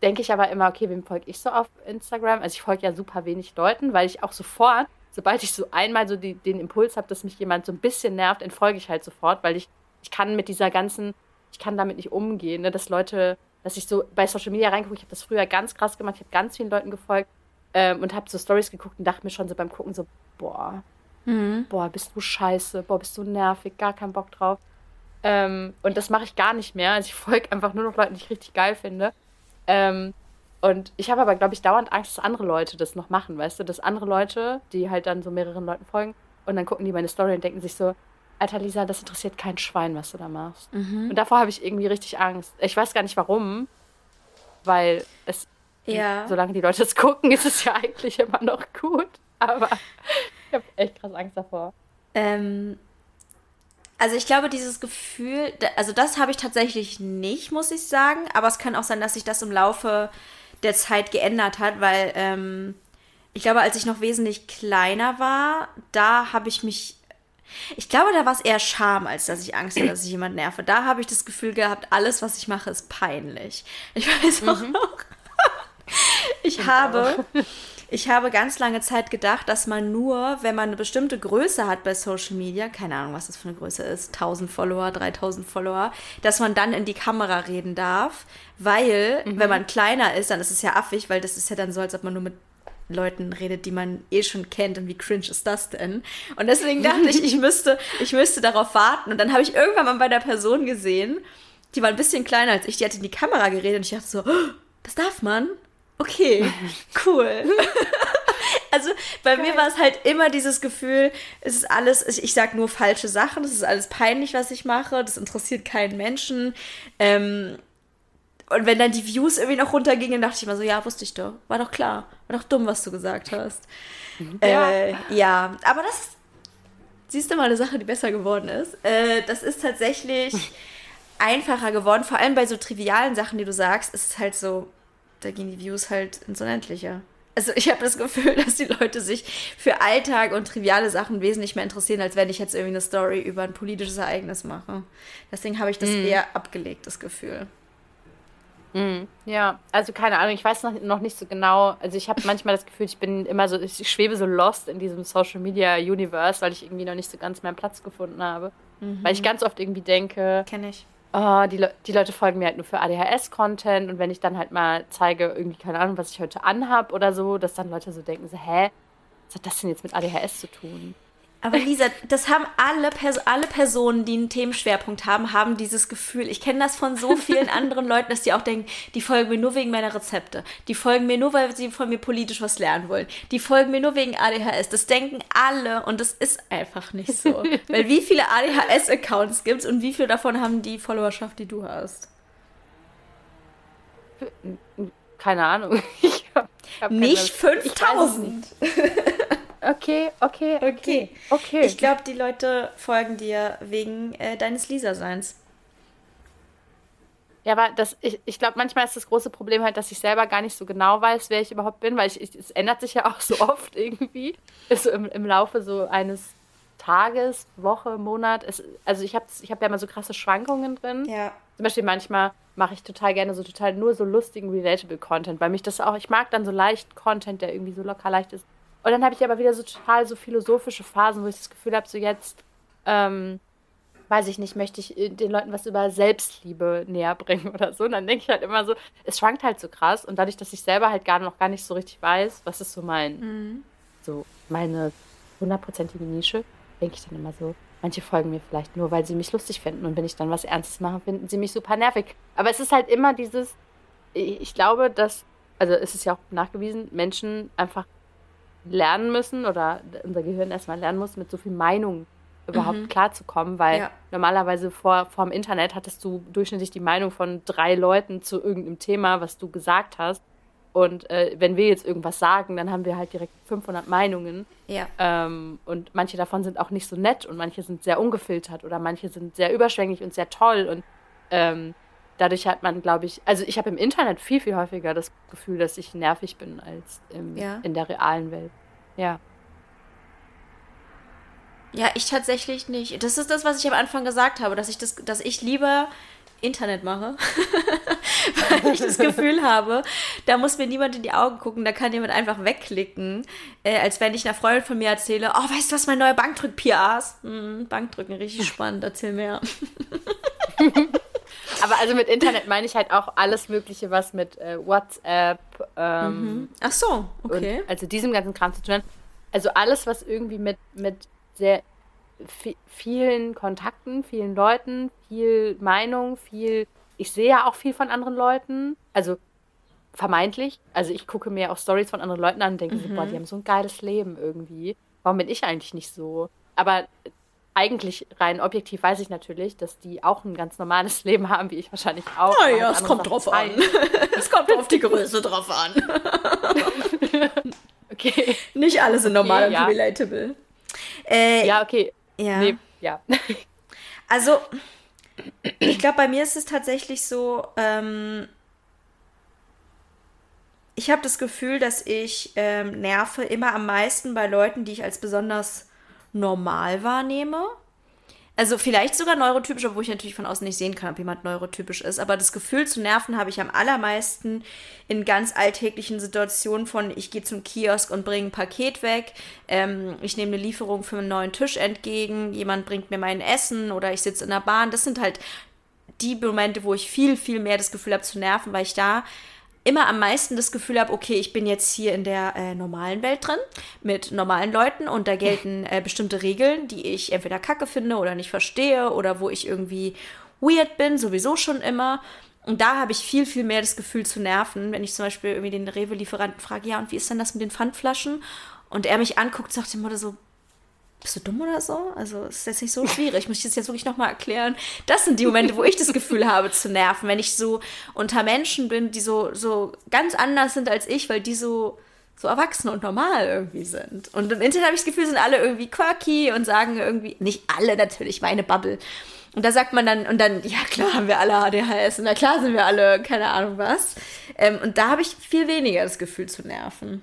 [SPEAKER 1] denke ich aber immer, okay, wem folge ich so auf Instagram? Also ich folge ja super wenig Leuten, weil ich auch sofort, sobald ich so einmal so die, den Impuls habe, dass mich jemand so ein bisschen nervt, entfolge ich halt sofort, weil ich, ich kann mit dieser ganzen, ich kann damit nicht umgehen, ne? dass Leute, dass ich so bei Social Media reingucke, ich habe das früher ganz krass gemacht, ich habe ganz vielen Leuten gefolgt ähm, und habe so Stories geguckt und dachte mir schon so beim Gucken so, boah, Mhm. Boah, bist du scheiße, boah, bist du nervig, gar keinen Bock drauf. Ähm, und das mache ich gar nicht mehr. Also ich folge einfach nur noch Leuten, die ich richtig geil finde. Ähm, und ich habe aber, glaube ich, dauernd Angst, dass andere Leute das noch machen, weißt du? Dass andere Leute, die halt dann so mehreren Leuten folgen, und dann gucken die meine Story und denken sich so, Alter Lisa, das interessiert kein Schwein, was du da machst. Mhm. Und davor habe ich irgendwie richtig Angst. Ich weiß gar nicht warum, weil es, ja. solange die Leute es gucken, ist es ja eigentlich immer noch gut. Aber [LAUGHS] ich habe echt krass Angst davor.
[SPEAKER 2] Ähm, also ich glaube, dieses Gefühl, also das habe ich tatsächlich nicht, muss ich sagen. Aber es kann auch sein, dass sich das im Laufe der Zeit geändert hat, weil ähm, ich glaube, als ich noch wesentlich kleiner war, da habe ich mich. Ich glaube, da war es eher Scham, als dass ich Angst hatte, dass ich jemand nerve. Da habe ich das Gefühl gehabt, alles, was ich mache, ist peinlich. Ich weiß auch mhm. noch. [LAUGHS] ich, ich habe. Auch. Ich habe ganz lange Zeit gedacht, dass man nur, wenn man eine bestimmte Größe hat bei Social Media, keine Ahnung, was das für eine Größe ist, 1000 Follower, 3000 Follower, dass man dann in die Kamera reden darf, weil, mhm. wenn man kleiner ist, dann ist es ja affig, weil das ist ja dann so, als ob man nur mit Leuten redet, die man eh schon kennt und wie cringe ist das denn? Und deswegen dachte ich, ich [LAUGHS] müsste, ich müsste darauf warten. Und dann habe ich irgendwann mal bei der Person gesehen, die war ein bisschen kleiner als ich, die hat in die Kamera geredet und ich dachte so, oh, das darf man? Okay, cool. [LAUGHS] Also bei Geil. mir war es halt immer dieses Gefühl, es ist alles, ich, ich sag nur falsche Sachen, es ist alles peinlich, was ich mache, das interessiert keinen Menschen. Ähm, und wenn dann die Views irgendwie noch runtergingen, dachte ich immer so, ja, wusste ich doch. War doch klar. War doch dumm, was du gesagt hast. Ja, äh, ja. aber das ist, siehst du mal eine Sache, die besser geworden ist. Äh, das ist tatsächlich [LAUGHS] einfacher geworden. Vor allem bei so trivialen Sachen, die du sagst, ist es halt so, da gehen die Views halt ins Unendliche. Also ich habe das Gefühl, [LAUGHS] dass die Leute sich für Alltag und triviale Sachen wesentlich mehr interessieren, als wenn ich jetzt irgendwie eine Story über ein politisches Ereignis mache. Deswegen habe ich das mm. eher abgelegt, das Gefühl.
[SPEAKER 1] Mm, ja, also keine Ahnung, ich weiß noch, noch nicht so genau. Also ich habe [LAUGHS] manchmal das Gefühl, ich bin immer so, ich schwebe so lost in diesem Social Media Universe, weil ich irgendwie noch nicht so ganz meinen Platz gefunden habe. Mhm. Weil ich ganz oft irgendwie denke,
[SPEAKER 2] kenne ich
[SPEAKER 1] oh, die, Le die Leute folgen mir halt nur für ADHS-Content und wenn ich dann halt mal zeige, irgendwie, keine Ahnung, was ich heute anhab oder so, dass dann Leute so denken, so, hä, was hat das denn jetzt mit ADHS zu tun?
[SPEAKER 2] Aber Lisa, das haben alle, Pers alle Personen, die einen Themenschwerpunkt haben, haben dieses Gefühl. Ich kenne das von so vielen anderen Leuten, dass die auch denken, die folgen mir nur wegen meiner Rezepte. Die folgen mir nur, weil sie von mir politisch was lernen wollen. Die folgen mir nur wegen ADHS. Das denken alle und das ist einfach nicht so. weil wie viele ADHS-Accounts gibt es und wie viele davon haben die Followerschaft, die du hast?
[SPEAKER 1] Keine Ahnung. [LAUGHS] Ich
[SPEAKER 2] hab, ich hab nicht 5000.
[SPEAKER 1] Okay, okay, okay.
[SPEAKER 2] Okay. Ich glaube, die Leute folgen dir wegen äh, deines Lisa-Seins.
[SPEAKER 1] Ja, aber das, ich, ich glaube, manchmal ist das große Problem halt, dass ich selber gar nicht so genau weiß, wer ich überhaupt bin, weil ich, ich es ändert sich ja auch so oft irgendwie. Ist so im, im Laufe so eines Tages, Woche, Monat. Es, also ich habe ich hab ja immer so krasse Schwankungen drin.
[SPEAKER 2] Ja.
[SPEAKER 1] Zum Beispiel manchmal mache ich total gerne so total nur so lustigen, relatable Content, weil mich das auch, ich mag dann so leicht Content, der irgendwie so locker leicht ist. Und dann habe ich aber wieder so total so philosophische Phasen, wo ich das Gefühl habe, so jetzt, ähm, weiß ich nicht, möchte ich äh, den Leuten was über Selbstliebe näher bringen [LAUGHS] oder so. Und dann denke ich halt immer so, es schwankt halt so krass. Und dadurch, dass ich selber halt gar noch gar nicht so richtig weiß, was ist so mein, mhm. so meine hundertprozentige Nische, denke ich dann immer so, manche folgen mir vielleicht nur, weil sie mich lustig finden. Und wenn ich dann was Ernstes mache, finden sie mich super nervig. Aber es ist halt immer dieses, ich glaube, dass, also es ist ja auch nachgewiesen, Menschen einfach lernen müssen oder unser Gehirn erstmal lernen muss, mit so viel Meinung überhaupt mhm. klarzukommen, weil ja. normalerweise vor, vor dem Internet hattest du durchschnittlich die Meinung von drei Leuten zu irgendeinem Thema, was du gesagt hast. Und äh, wenn wir jetzt irgendwas sagen, dann haben wir halt direkt 500 Meinungen.
[SPEAKER 2] Ja.
[SPEAKER 1] Ähm, und manche davon sind auch nicht so nett und manche sind sehr ungefiltert oder manche sind sehr überschwänglich und sehr toll. Und ähm, dadurch hat man, glaube ich, also ich habe im Internet viel, viel häufiger das Gefühl, dass ich nervig bin als im, ja. in der realen Welt. Ja.
[SPEAKER 2] Ja, ich tatsächlich nicht. Das ist das, was ich am Anfang gesagt habe, dass ich das, dass ich lieber Internet mache, [LAUGHS] weil ich das Gefühl habe, da muss mir niemand in die Augen gucken, da kann jemand einfach wegklicken, äh, als wenn ich einer Freundin von mir erzähle, oh, weißt du, was mein neuer Bankdrück-PR ist? Hm, Bankdrücken, richtig spannend, erzähl mehr. [LAUGHS]
[SPEAKER 1] Aber also mit Internet meine ich halt auch alles Mögliche, was mit äh, WhatsApp. Ähm,
[SPEAKER 2] mhm. Ach so, okay.
[SPEAKER 1] Also diesem ganzen Kram zu tun hat. Also alles, was irgendwie mit, mit sehr vielen Kontakten, vielen Leuten, viel Meinung, viel. Ich sehe ja auch viel von anderen Leuten. Also vermeintlich. Also ich gucke mir auch Stories von anderen Leuten an und denke mhm. so, boah, die haben so ein geiles Leben irgendwie. Warum bin ich eigentlich nicht so? Aber eigentlich rein objektiv weiß ich natürlich, dass die auch ein ganz normales [LAUGHS] Leben haben, wie ich wahrscheinlich auch.
[SPEAKER 2] Naja, es kommt drauf an. [LAUGHS] es kommt auf die Größe drauf an. [LAUGHS]
[SPEAKER 1] okay.
[SPEAKER 2] Nicht alle sind normal okay, und relatable.
[SPEAKER 1] Äh, ja, okay.
[SPEAKER 2] Ja.
[SPEAKER 1] Nee, ja.
[SPEAKER 2] Also, ich glaube, bei mir ist es tatsächlich so, ähm, ich habe das Gefühl, dass ich ähm, nerve immer am meisten bei Leuten, die ich als besonders normal wahrnehme. Also vielleicht sogar neurotypisch, obwohl ich natürlich von außen nicht sehen kann, ob jemand neurotypisch ist. Aber das Gefühl zu nerven habe ich am allermeisten in ganz alltäglichen Situationen von, ich gehe zum Kiosk und bringe ein Paket weg, ähm, ich nehme eine Lieferung für einen neuen Tisch entgegen, jemand bringt mir mein Essen oder ich sitze in der Bahn. Das sind halt die Momente, wo ich viel, viel mehr das Gefühl habe zu nerven, weil ich da immer am meisten das Gefühl habe, okay, ich bin jetzt hier in der äh, normalen Welt drin mit normalen Leuten und da gelten äh, bestimmte Regeln, die ich entweder kacke finde oder nicht verstehe oder wo ich irgendwie weird bin, sowieso schon immer. Und da habe ich viel, viel mehr das Gefühl zu nerven, wenn ich zum Beispiel irgendwie den Rewe-Lieferanten frage, ja, und wie ist denn das mit den Pfandflaschen? und er mich anguckt, sagt dem Mutter so, bist du dumm oder so? Also ist jetzt nicht so schwierig. Muss ich das jetzt wirklich nochmal erklären? Das sind die Momente, wo ich das Gefühl habe zu nerven, wenn ich so unter Menschen bin, die so, so ganz anders sind als ich, weil die so, so erwachsen und normal irgendwie sind. Und im Internet habe ich das Gefühl, sind alle irgendwie quirky und sagen irgendwie, nicht alle natürlich, meine Bubble. Und da sagt man dann, und dann, ja klar haben wir alle ADHS und na klar sind wir alle, keine Ahnung was. Ähm, und da habe ich viel weniger das Gefühl zu nerven.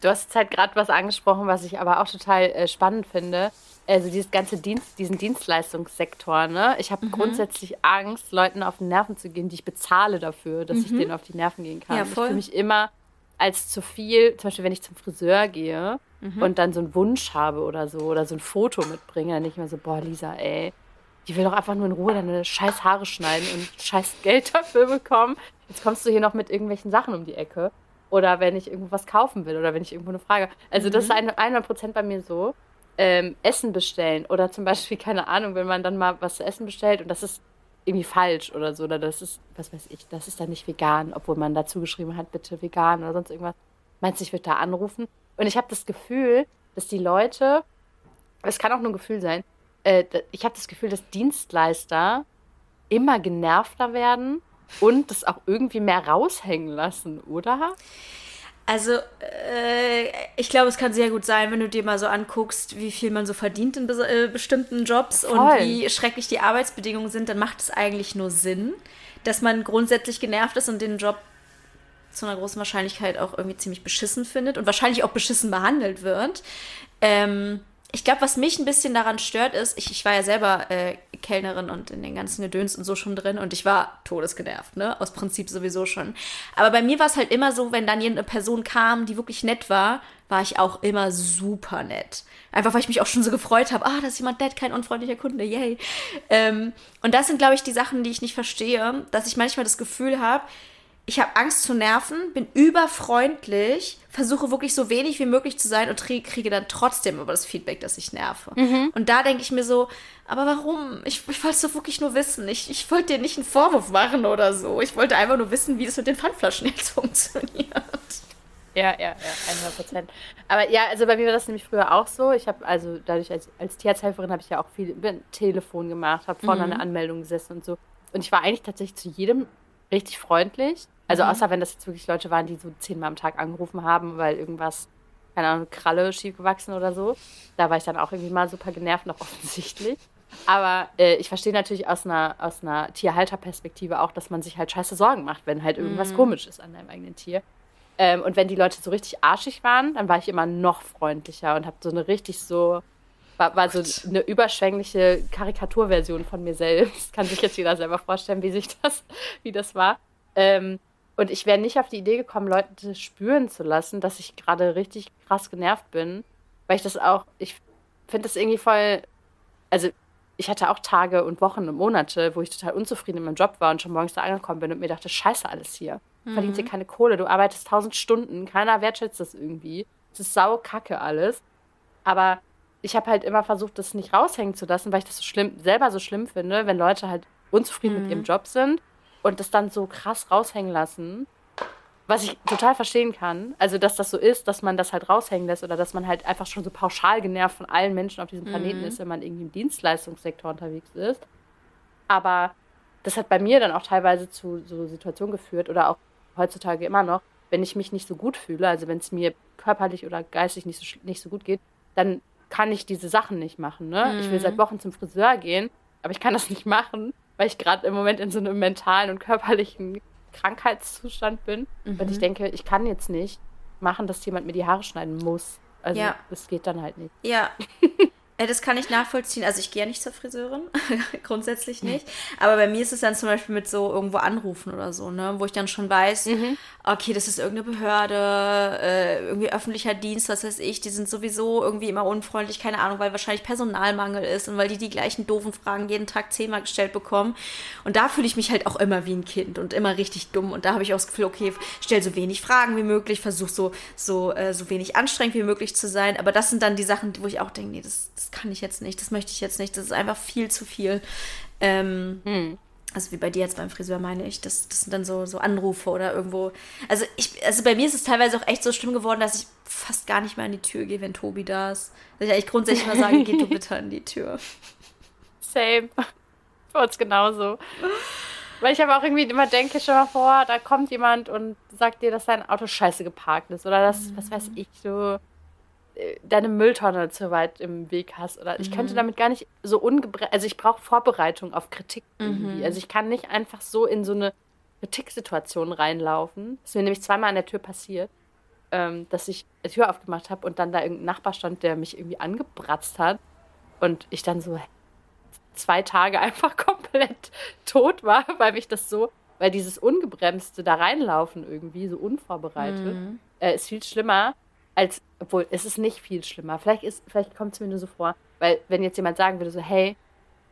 [SPEAKER 1] Du hast jetzt halt gerade was angesprochen, was ich aber auch total äh, spannend finde. Also dieses ganze Dienst, diesen Dienstleistungssektor, ne? Ich habe mhm. grundsätzlich Angst, Leuten auf den Nerven zu gehen, die ich bezahle dafür, dass mhm. ich denen auf die Nerven gehen kann. Ja, voll. Ich fühle mich immer als zu viel, zum Beispiel wenn ich zum Friseur gehe mhm. und dann so einen Wunsch habe oder so, oder so ein Foto mitbringe, dann denke ich mir so, boah, Lisa, ey, die will doch einfach nur in Ruhe deine scheiß Haare schneiden und scheiß Geld [LAUGHS] dafür bekommen. Jetzt kommst du hier noch mit irgendwelchen Sachen um die Ecke. Oder wenn ich irgendwo was kaufen will oder wenn ich irgendwo eine Frage. Also, mhm. das ist 100% bei mir so. Ähm, Essen bestellen oder zum Beispiel, [LAUGHS] keine Ahnung, wenn man dann mal was zu essen bestellt und das ist irgendwie falsch oder so, oder das ist, was weiß ich, das ist dann nicht vegan, obwohl man dazu geschrieben hat, bitte vegan oder sonst irgendwas. Meinst du, ich würde da anrufen? Und ich habe das Gefühl, dass die Leute, es kann auch nur ein Gefühl sein, äh, ich habe das Gefühl, dass Dienstleister immer genervter werden und das auch irgendwie mehr raushängen lassen, oder?
[SPEAKER 2] Also, äh, ich glaube, es kann sehr gut sein, wenn du dir mal so anguckst, wie viel man so verdient in be äh, bestimmten Jobs Voll. und wie schrecklich die Arbeitsbedingungen sind, dann macht es eigentlich nur Sinn, dass man grundsätzlich genervt ist und den Job zu einer großen Wahrscheinlichkeit auch irgendwie ziemlich beschissen findet und wahrscheinlich auch beschissen behandelt wird. Ähm, ich glaube, was mich ein bisschen daran stört, ist, ich, ich war ja selber äh, Kellnerin und in den ganzen Gedöns und so schon drin und ich war todesgenervt, ne? Aus Prinzip sowieso schon. Aber bei mir war es halt immer so, wenn dann eine Person kam, die wirklich nett war, war ich auch immer super nett. Einfach weil ich mich auch schon so gefreut habe, ah, da ist jemand nett, kein unfreundlicher Kunde, yay. Ähm, und das sind, glaube ich, die Sachen, die ich nicht verstehe, dass ich manchmal das Gefühl habe, ich habe Angst zu nerven, bin überfreundlich, versuche wirklich so wenig wie möglich zu sein und kriege dann trotzdem über das Feedback, dass ich nerve. Mhm. Und da denke ich mir so, aber warum? Ich, ich wollte es doch wirklich nur wissen. Ich, ich wollte dir nicht einen Vorwurf machen oder so. Ich wollte einfach nur wissen, wie es mit den Pfandflaschen jetzt [LAUGHS] funktioniert.
[SPEAKER 1] Ja, ja, ja, 100 Prozent. Aber ja, also bei mir war das nämlich früher auch so. Ich habe also dadurch als, als Tierarzthelferin habe ich ja auch viel über Telefon gemacht, habe vorne mhm. an der Anmeldung gesessen und so. Und ich war eigentlich tatsächlich zu jedem richtig freundlich. Also mhm. außer wenn das jetzt wirklich Leute waren, die so zehnmal am Tag angerufen haben, weil irgendwas, keine Ahnung, Kralle schief gewachsen oder so. Da war ich dann auch irgendwie mal super genervt, noch [LAUGHS] offensichtlich. Aber äh, ich verstehe natürlich aus einer, aus einer Tierhalterperspektive auch, dass man sich halt scheiße Sorgen macht, wenn halt irgendwas mhm. komisch ist an deinem eigenen Tier. Ähm, und wenn die Leute so richtig arschig waren, dann war ich immer noch freundlicher und habe so eine richtig so, war, war so eine überschwängliche Karikaturversion von mir selbst. [LAUGHS] Kann sich jetzt jeder selber vorstellen, wie sich das, wie das war. Ähm, und ich wäre nicht auf die Idee gekommen, Leute spüren zu lassen, dass ich gerade richtig krass genervt bin. Weil ich das auch, ich finde das irgendwie voll. Also, ich hatte auch Tage und Wochen und Monate, wo ich total unzufrieden in meinem Job war und schon morgens da angekommen bin und mir dachte, scheiße alles hier. Du mhm. verdienst hier keine Kohle, du arbeitest tausend Stunden, keiner wertschätzt das irgendwie. Es ist sau kacke alles. Aber ich habe halt immer versucht, das nicht raushängen zu lassen, weil ich das so schlimm, selber so schlimm finde, wenn Leute halt unzufrieden mhm. mit ihrem Job sind und das dann so krass raushängen lassen. Was ich total verstehen kann. Also, dass das so ist, dass man das halt raushängen lässt oder dass man halt einfach schon so pauschal genervt von allen Menschen auf diesem Planeten mhm. ist, wenn man irgendwie im Dienstleistungssektor unterwegs ist. Aber das hat bei mir dann auch teilweise zu so Situationen geführt oder auch heutzutage immer noch, wenn ich mich nicht so gut fühle, also wenn es mir körperlich oder geistig nicht so, nicht so gut geht, dann kann ich diese Sachen nicht machen. Ne? Mhm. Ich will seit mhm. Wochen zum Friseur gehen, aber ich kann das nicht machen, weil ich gerade im Moment in so einem mentalen und körperlichen Krankheitszustand bin. Mhm. Und ich denke, ich kann jetzt nicht machen, dass jemand mir die Haare schneiden muss. Also ja. das geht dann halt nicht.
[SPEAKER 2] Ja. [LAUGHS] Äh, das kann ich nachvollziehen. Also ich gehe ja nicht zur Friseurin, [LAUGHS] grundsätzlich nicht. Aber bei mir ist es dann zum Beispiel mit so irgendwo anrufen oder so, ne? Wo ich dann schon weiß, mhm. okay, das ist irgendeine Behörde, äh, irgendwie öffentlicher Dienst, was weiß ich, die sind sowieso irgendwie immer unfreundlich, keine Ahnung, weil wahrscheinlich Personalmangel ist und weil die die gleichen doofen Fragen jeden Tag zehnmal gestellt bekommen. Und da fühle ich mich halt auch immer wie ein Kind und immer richtig dumm. Und da habe ich auch das Gefühl, okay, stell so wenig Fragen wie möglich, versuch so, so, äh, so wenig anstrengend wie möglich zu sein. Aber das sind dann die Sachen, wo ich auch denke, nee, das, das das kann ich jetzt nicht, das möchte ich jetzt nicht, das ist einfach viel zu viel. Ähm, hm. also wie bei dir jetzt beim Friseur meine ich, das, das sind dann so, so Anrufe oder irgendwo. Also ich, also bei mir ist es teilweise auch echt so schlimm geworden, dass ich fast gar nicht mehr an die Tür gehe, wenn Tobi da ist. Dass ich eigentlich grundsätzlich mal sage, geh du [LAUGHS] bitte an die Tür.
[SPEAKER 1] Same. Für uns genauso. Weil ich aber auch irgendwie immer denke, schon mal vor, da kommt jemand und sagt dir, dass dein Auto scheiße geparkt ist. Oder dass, mhm. was weiß ich, so deine Mülltonne zu weit im Weg hast. Oder ich könnte mhm. damit gar nicht so ungebremst. Also ich brauche Vorbereitung auf Kritik irgendwie. Mhm. Also ich kann nicht einfach so in so eine Kritiksituation reinlaufen. Das ist mir nämlich zweimal an der Tür passiert, ähm, dass ich die Tür aufgemacht habe und dann da irgendein Nachbar stand, der mich irgendwie angebratzt hat. Und ich dann so, zwei Tage [LAUGHS] einfach komplett tot war, weil mich das so, weil dieses ungebremste da reinlaufen irgendwie, so unvorbereitet, mhm. äh, ist viel schlimmer als, obwohl es ist nicht viel schlimmer. Vielleicht ist, vielleicht kommt es mir nur so vor, weil wenn jetzt jemand sagen würde so, hey,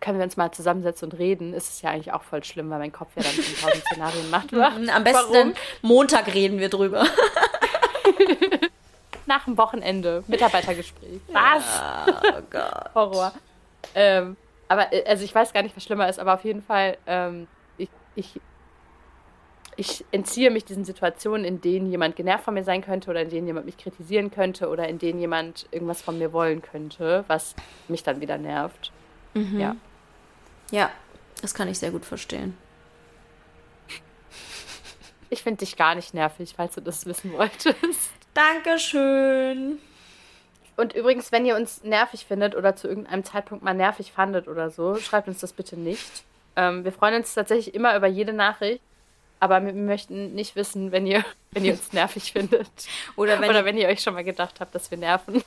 [SPEAKER 1] können wir uns mal zusammensetzen und reden, ist es ja eigentlich auch voll schlimm, weil mein Kopf ja dann tausend Szenarien macht. [LAUGHS]
[SPEAKER 2] Mhm, am besten Warum? Montag reden wir drüber. [LAUGHS]
[SPEAKER 1] Nach dem Wochenende. Mitarbeitergespräch. Was? Ja, oh Gott. Horror. Ähm, aber äh, also ich weiß gar nicht, was schlimmer ist, aber auf jeden Fall, ähm, ich, ich, ich entziehe mich diesen Situationen, in denen jemand genervt von mir sein könnte oder in denen jemand mich kritisieren könnte oder in denen jemand irgendwas von mir wollen könnte, was mich dann wieder nervt. Mhm. Ja.
[SPEAKER 2] Ja, das kann ich sehr gut verstehen.
[SPEAKER 1] Ich finde dich gar nicht nervig, falls du das wissen wolltest.
[SPEAKER 2] Dankeschön.
[SPEAKER 1] Und übrigens, wenn ihr uns nervig findet oder zu irgendeinem Zeitpunkt mal nervig fandet oder so, schreibt uns das bitte nicht. Ähm, wir freuen uns tatsächlich immer über jede Nachricht, aber wir möchten nicht wissen, wenn ihr, [LAUGHS] wenn ihr uns nervig findet. Oder wenn, oder ihr, wenn ihr euch schon mal gedacht habt, dass wir nerven.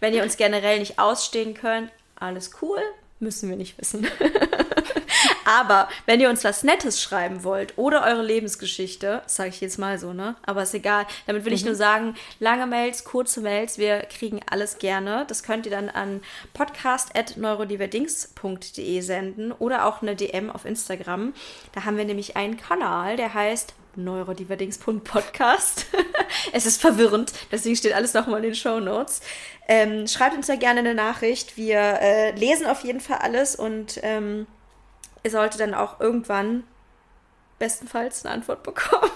[SPEAKER 2] wenn ihr uns generell nicht ausstehen könnt, alles cool, müssen wir nicht wissen. [LAUGHS] [LAUGHS] Aber wenn ihr uns was Nettes schreiben wollt oder eure Lebensgeschichte, sage ich jetzt mal so, ne? Aber ist egal. Damit will mhm. ich nur sagen, lange Mails, kurze Mails, wir kriegen alles gerne. Das könnt ihr dann an podcast.neurodiverdings.de senden oder auch eine DM auf Instagram. Da haben wir nämlich einen Kanal, der heißt neurodiverdings.podcast. [LAUGHS] es ist verwirrend, deswegen steht alles nochmal in den Show Notes. Ähm, schreibt uns da gerne eine Nachricht. Wir äh, lesen auf jeden Fall alles und ähm, ihr solltet dann auch irgendwann bestenfalls eine Antwort bekommen.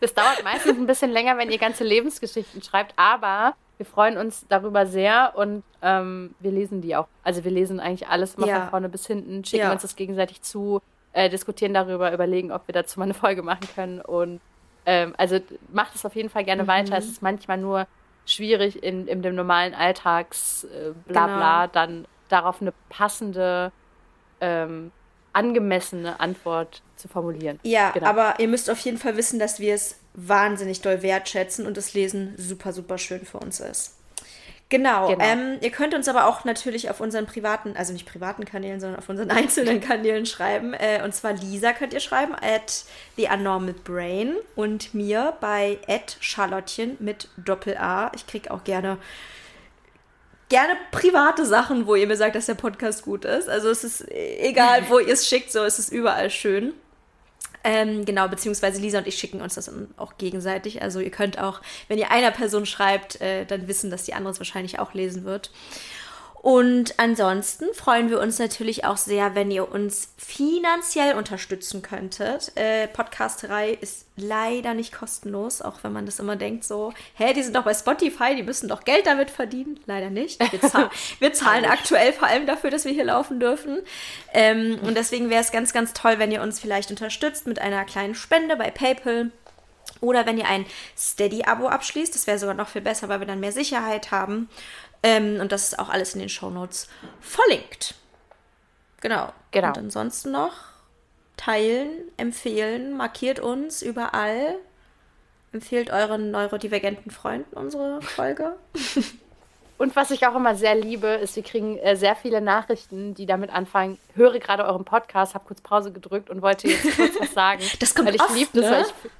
[SPEAKER 1] Das dauert meistens ein bisschen länger, wenn ihr ganze Lebensgeschichten schreibt, aber wir freuen uns darüber sehr und ähm, wir lesen die auch. Also wir lesen eigentlich alles immer ja. von vorne bis hinten, schicken ja. uns das gegenseitig zu, äh, diskutieren darüber, überlegen, ob wir dazu mal eine Folge machen können. Und ähm, also macht es auf jeden Fall gerne mhm. weiter. Es ist manchmal nur schwierig in, in dem normalen Alltags äh, bla bla genau. dann darauf eine passende ähm, angemessene Antwort zu formulieren.
[SPEAKER 2] Ja, genau. aber ihr müsst auf jeden Fall wissen, dass wir es wahnsinnig doll wertschätzen und das Lesen super, super schön für uns ist. Genau. genau. Ähm, ihr könnt uns aber auch natürlich auf unseren privaten, also nicht privaten Kanälen, sondern auf unseren [LAUGHS] einzelnen Kanälen schreiben. Äh, und zwar Lisa könnt ihr schreiben at The Unnormal Brain und mir bei at Charlottchen mit Doppel-A. Ich kriege auch gerne gerne private Sachen, wo ihr mir sagt, dass der Podcast gut ist. Also es ist egal, wo ihr es schickt, so ist es überall schön. Ähm, genau, beziehungsweise Lisa und ich schicken uns das auch gegenseitig. Also ihr könnt auch, wenn ihr einer Person schreibt, äh, dann wissen, dass die andere es wahrscheinlich auch lesen wird. Und ansonsten freuen wir uns natürlich auch sehr, wenn ihr uns finanziell unterstützen könntet. Äh, Podcasterei ist leider nicht kostenlos, auch wenn man das immer denkt, so, hä, die sind doch bei Spotify, die müssen doch Geld damit verdienen. Leider nicht. Wir, zahl [LAUGHS] wir zahlen aktuell vor allem dafür, dass wir hier laufen dürfen. Ähm, und deswegen wäre es ganz, ganz toll, wenn ihr uns vielleicht unterstützt mit einer kleinen Spende bei PayPal. Oder wenn ihr ein Steady-Abo abschließt, das wäre sogar noch viel besser, weil wir dann mehr Sicherheit haben. Ähm, und das ist auch alles in den Shownotes verlinkt. Genau. genau. Und ansonsten noch teilen, empfehlen, markiert uns überall. Empfehlt euren neurodivergenten Freunden unsere Folge. [LAUGHS]
[SPEAKER 1] Und was ich auch immer sehr liebe, ist, wir kriegen äh, sehr viele Nachrichten, die damit anfangen, höre gerade euren Podcast, habe kurz Pause gedrückt und wollte jetzt kurz was [LAUGHS] sagen.
[SPEAKER 2] Das kommt weil ich liebe
[SPEAKER 1] ne? das, ich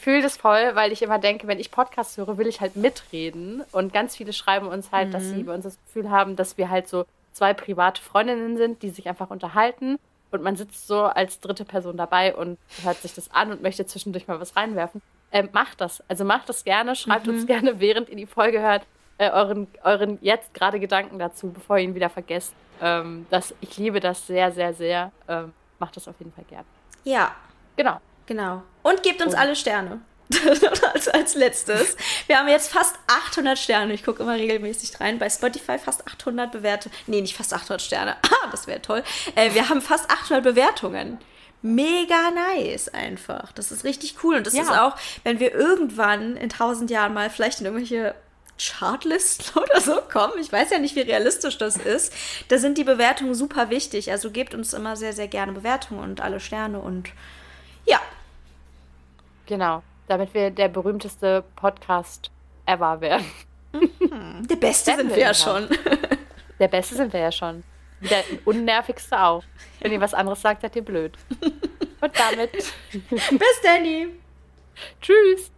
[SPEAKER 1] fühle das voll, weil ich immer denke, wenn ich Podcasts höre, will ich halt mitreden. Und ganz viele schreiben uns halt, mhm. dass sie bei uns das Gefühl haben, dass wir halt so zwei private Freundinnen sind, die sich einfach unterhalten. Und man sitzt so als dritte Person dabei und hört sich das an und möchte zwischendurch mal was reinwerfen. Ähm, macht das. Also macht das gerne, schreibt mhm. uns gerne, während ihr die Folge hört. äh, euren, euren jetzt gerade Gedanken dazu, bevor ihr ihn wieder vergesst. Ähm, das, ich liebe das sehr, sehr, sehr. Ähm, macht das auf jeden Fall gern.
[SPEAKER 2] Ja.
[SPEAKER 1] Genau.
[SPEAKER 2] Genau. Und gebt uns Und. alle Sterne. [LAUGHS] als, als letztes. Wir haben jetzt fast 800 Sterne. Ich gucke immer regelmäßig rein. Bei Spotify fast 800 Bewertungen. Nee, nicht fast 800 Sterne. [LAUGHS] Ah, das wäre toll. Äh, wir haben fast 800 Bewertungen. Mega nice einfach. Das ist richtig cool. Und das ja. ist auch, wenn wir irgendwann in 1000 Jahren mal vielleicht in irgendwelche Chartlisten [LAUGHS] oder so kommen. Ich weiß ja nicht, wie realistisch das ist. Da sind die Bewertungen super wichtig. Also gebt uns immer sehr, sehr gerne Bewertungen und alle Sterne und ja.
[SPEAKER 1] Genau, damit wir der berühmteste Podcast ever werden.
[SPEAKER 2] Mhm. Der beste sind wir ja schon. [LAUGHS]
[SPEAKER 1] Der beste sind wir ja schon. Der unnervigste auch. Wenn ihr was anderes sagt, seid ihr blöd. Und damit. [LAUGHS]
[SPEAKER 2] Bis Danny.
[SPEAKER 1] Tschüss.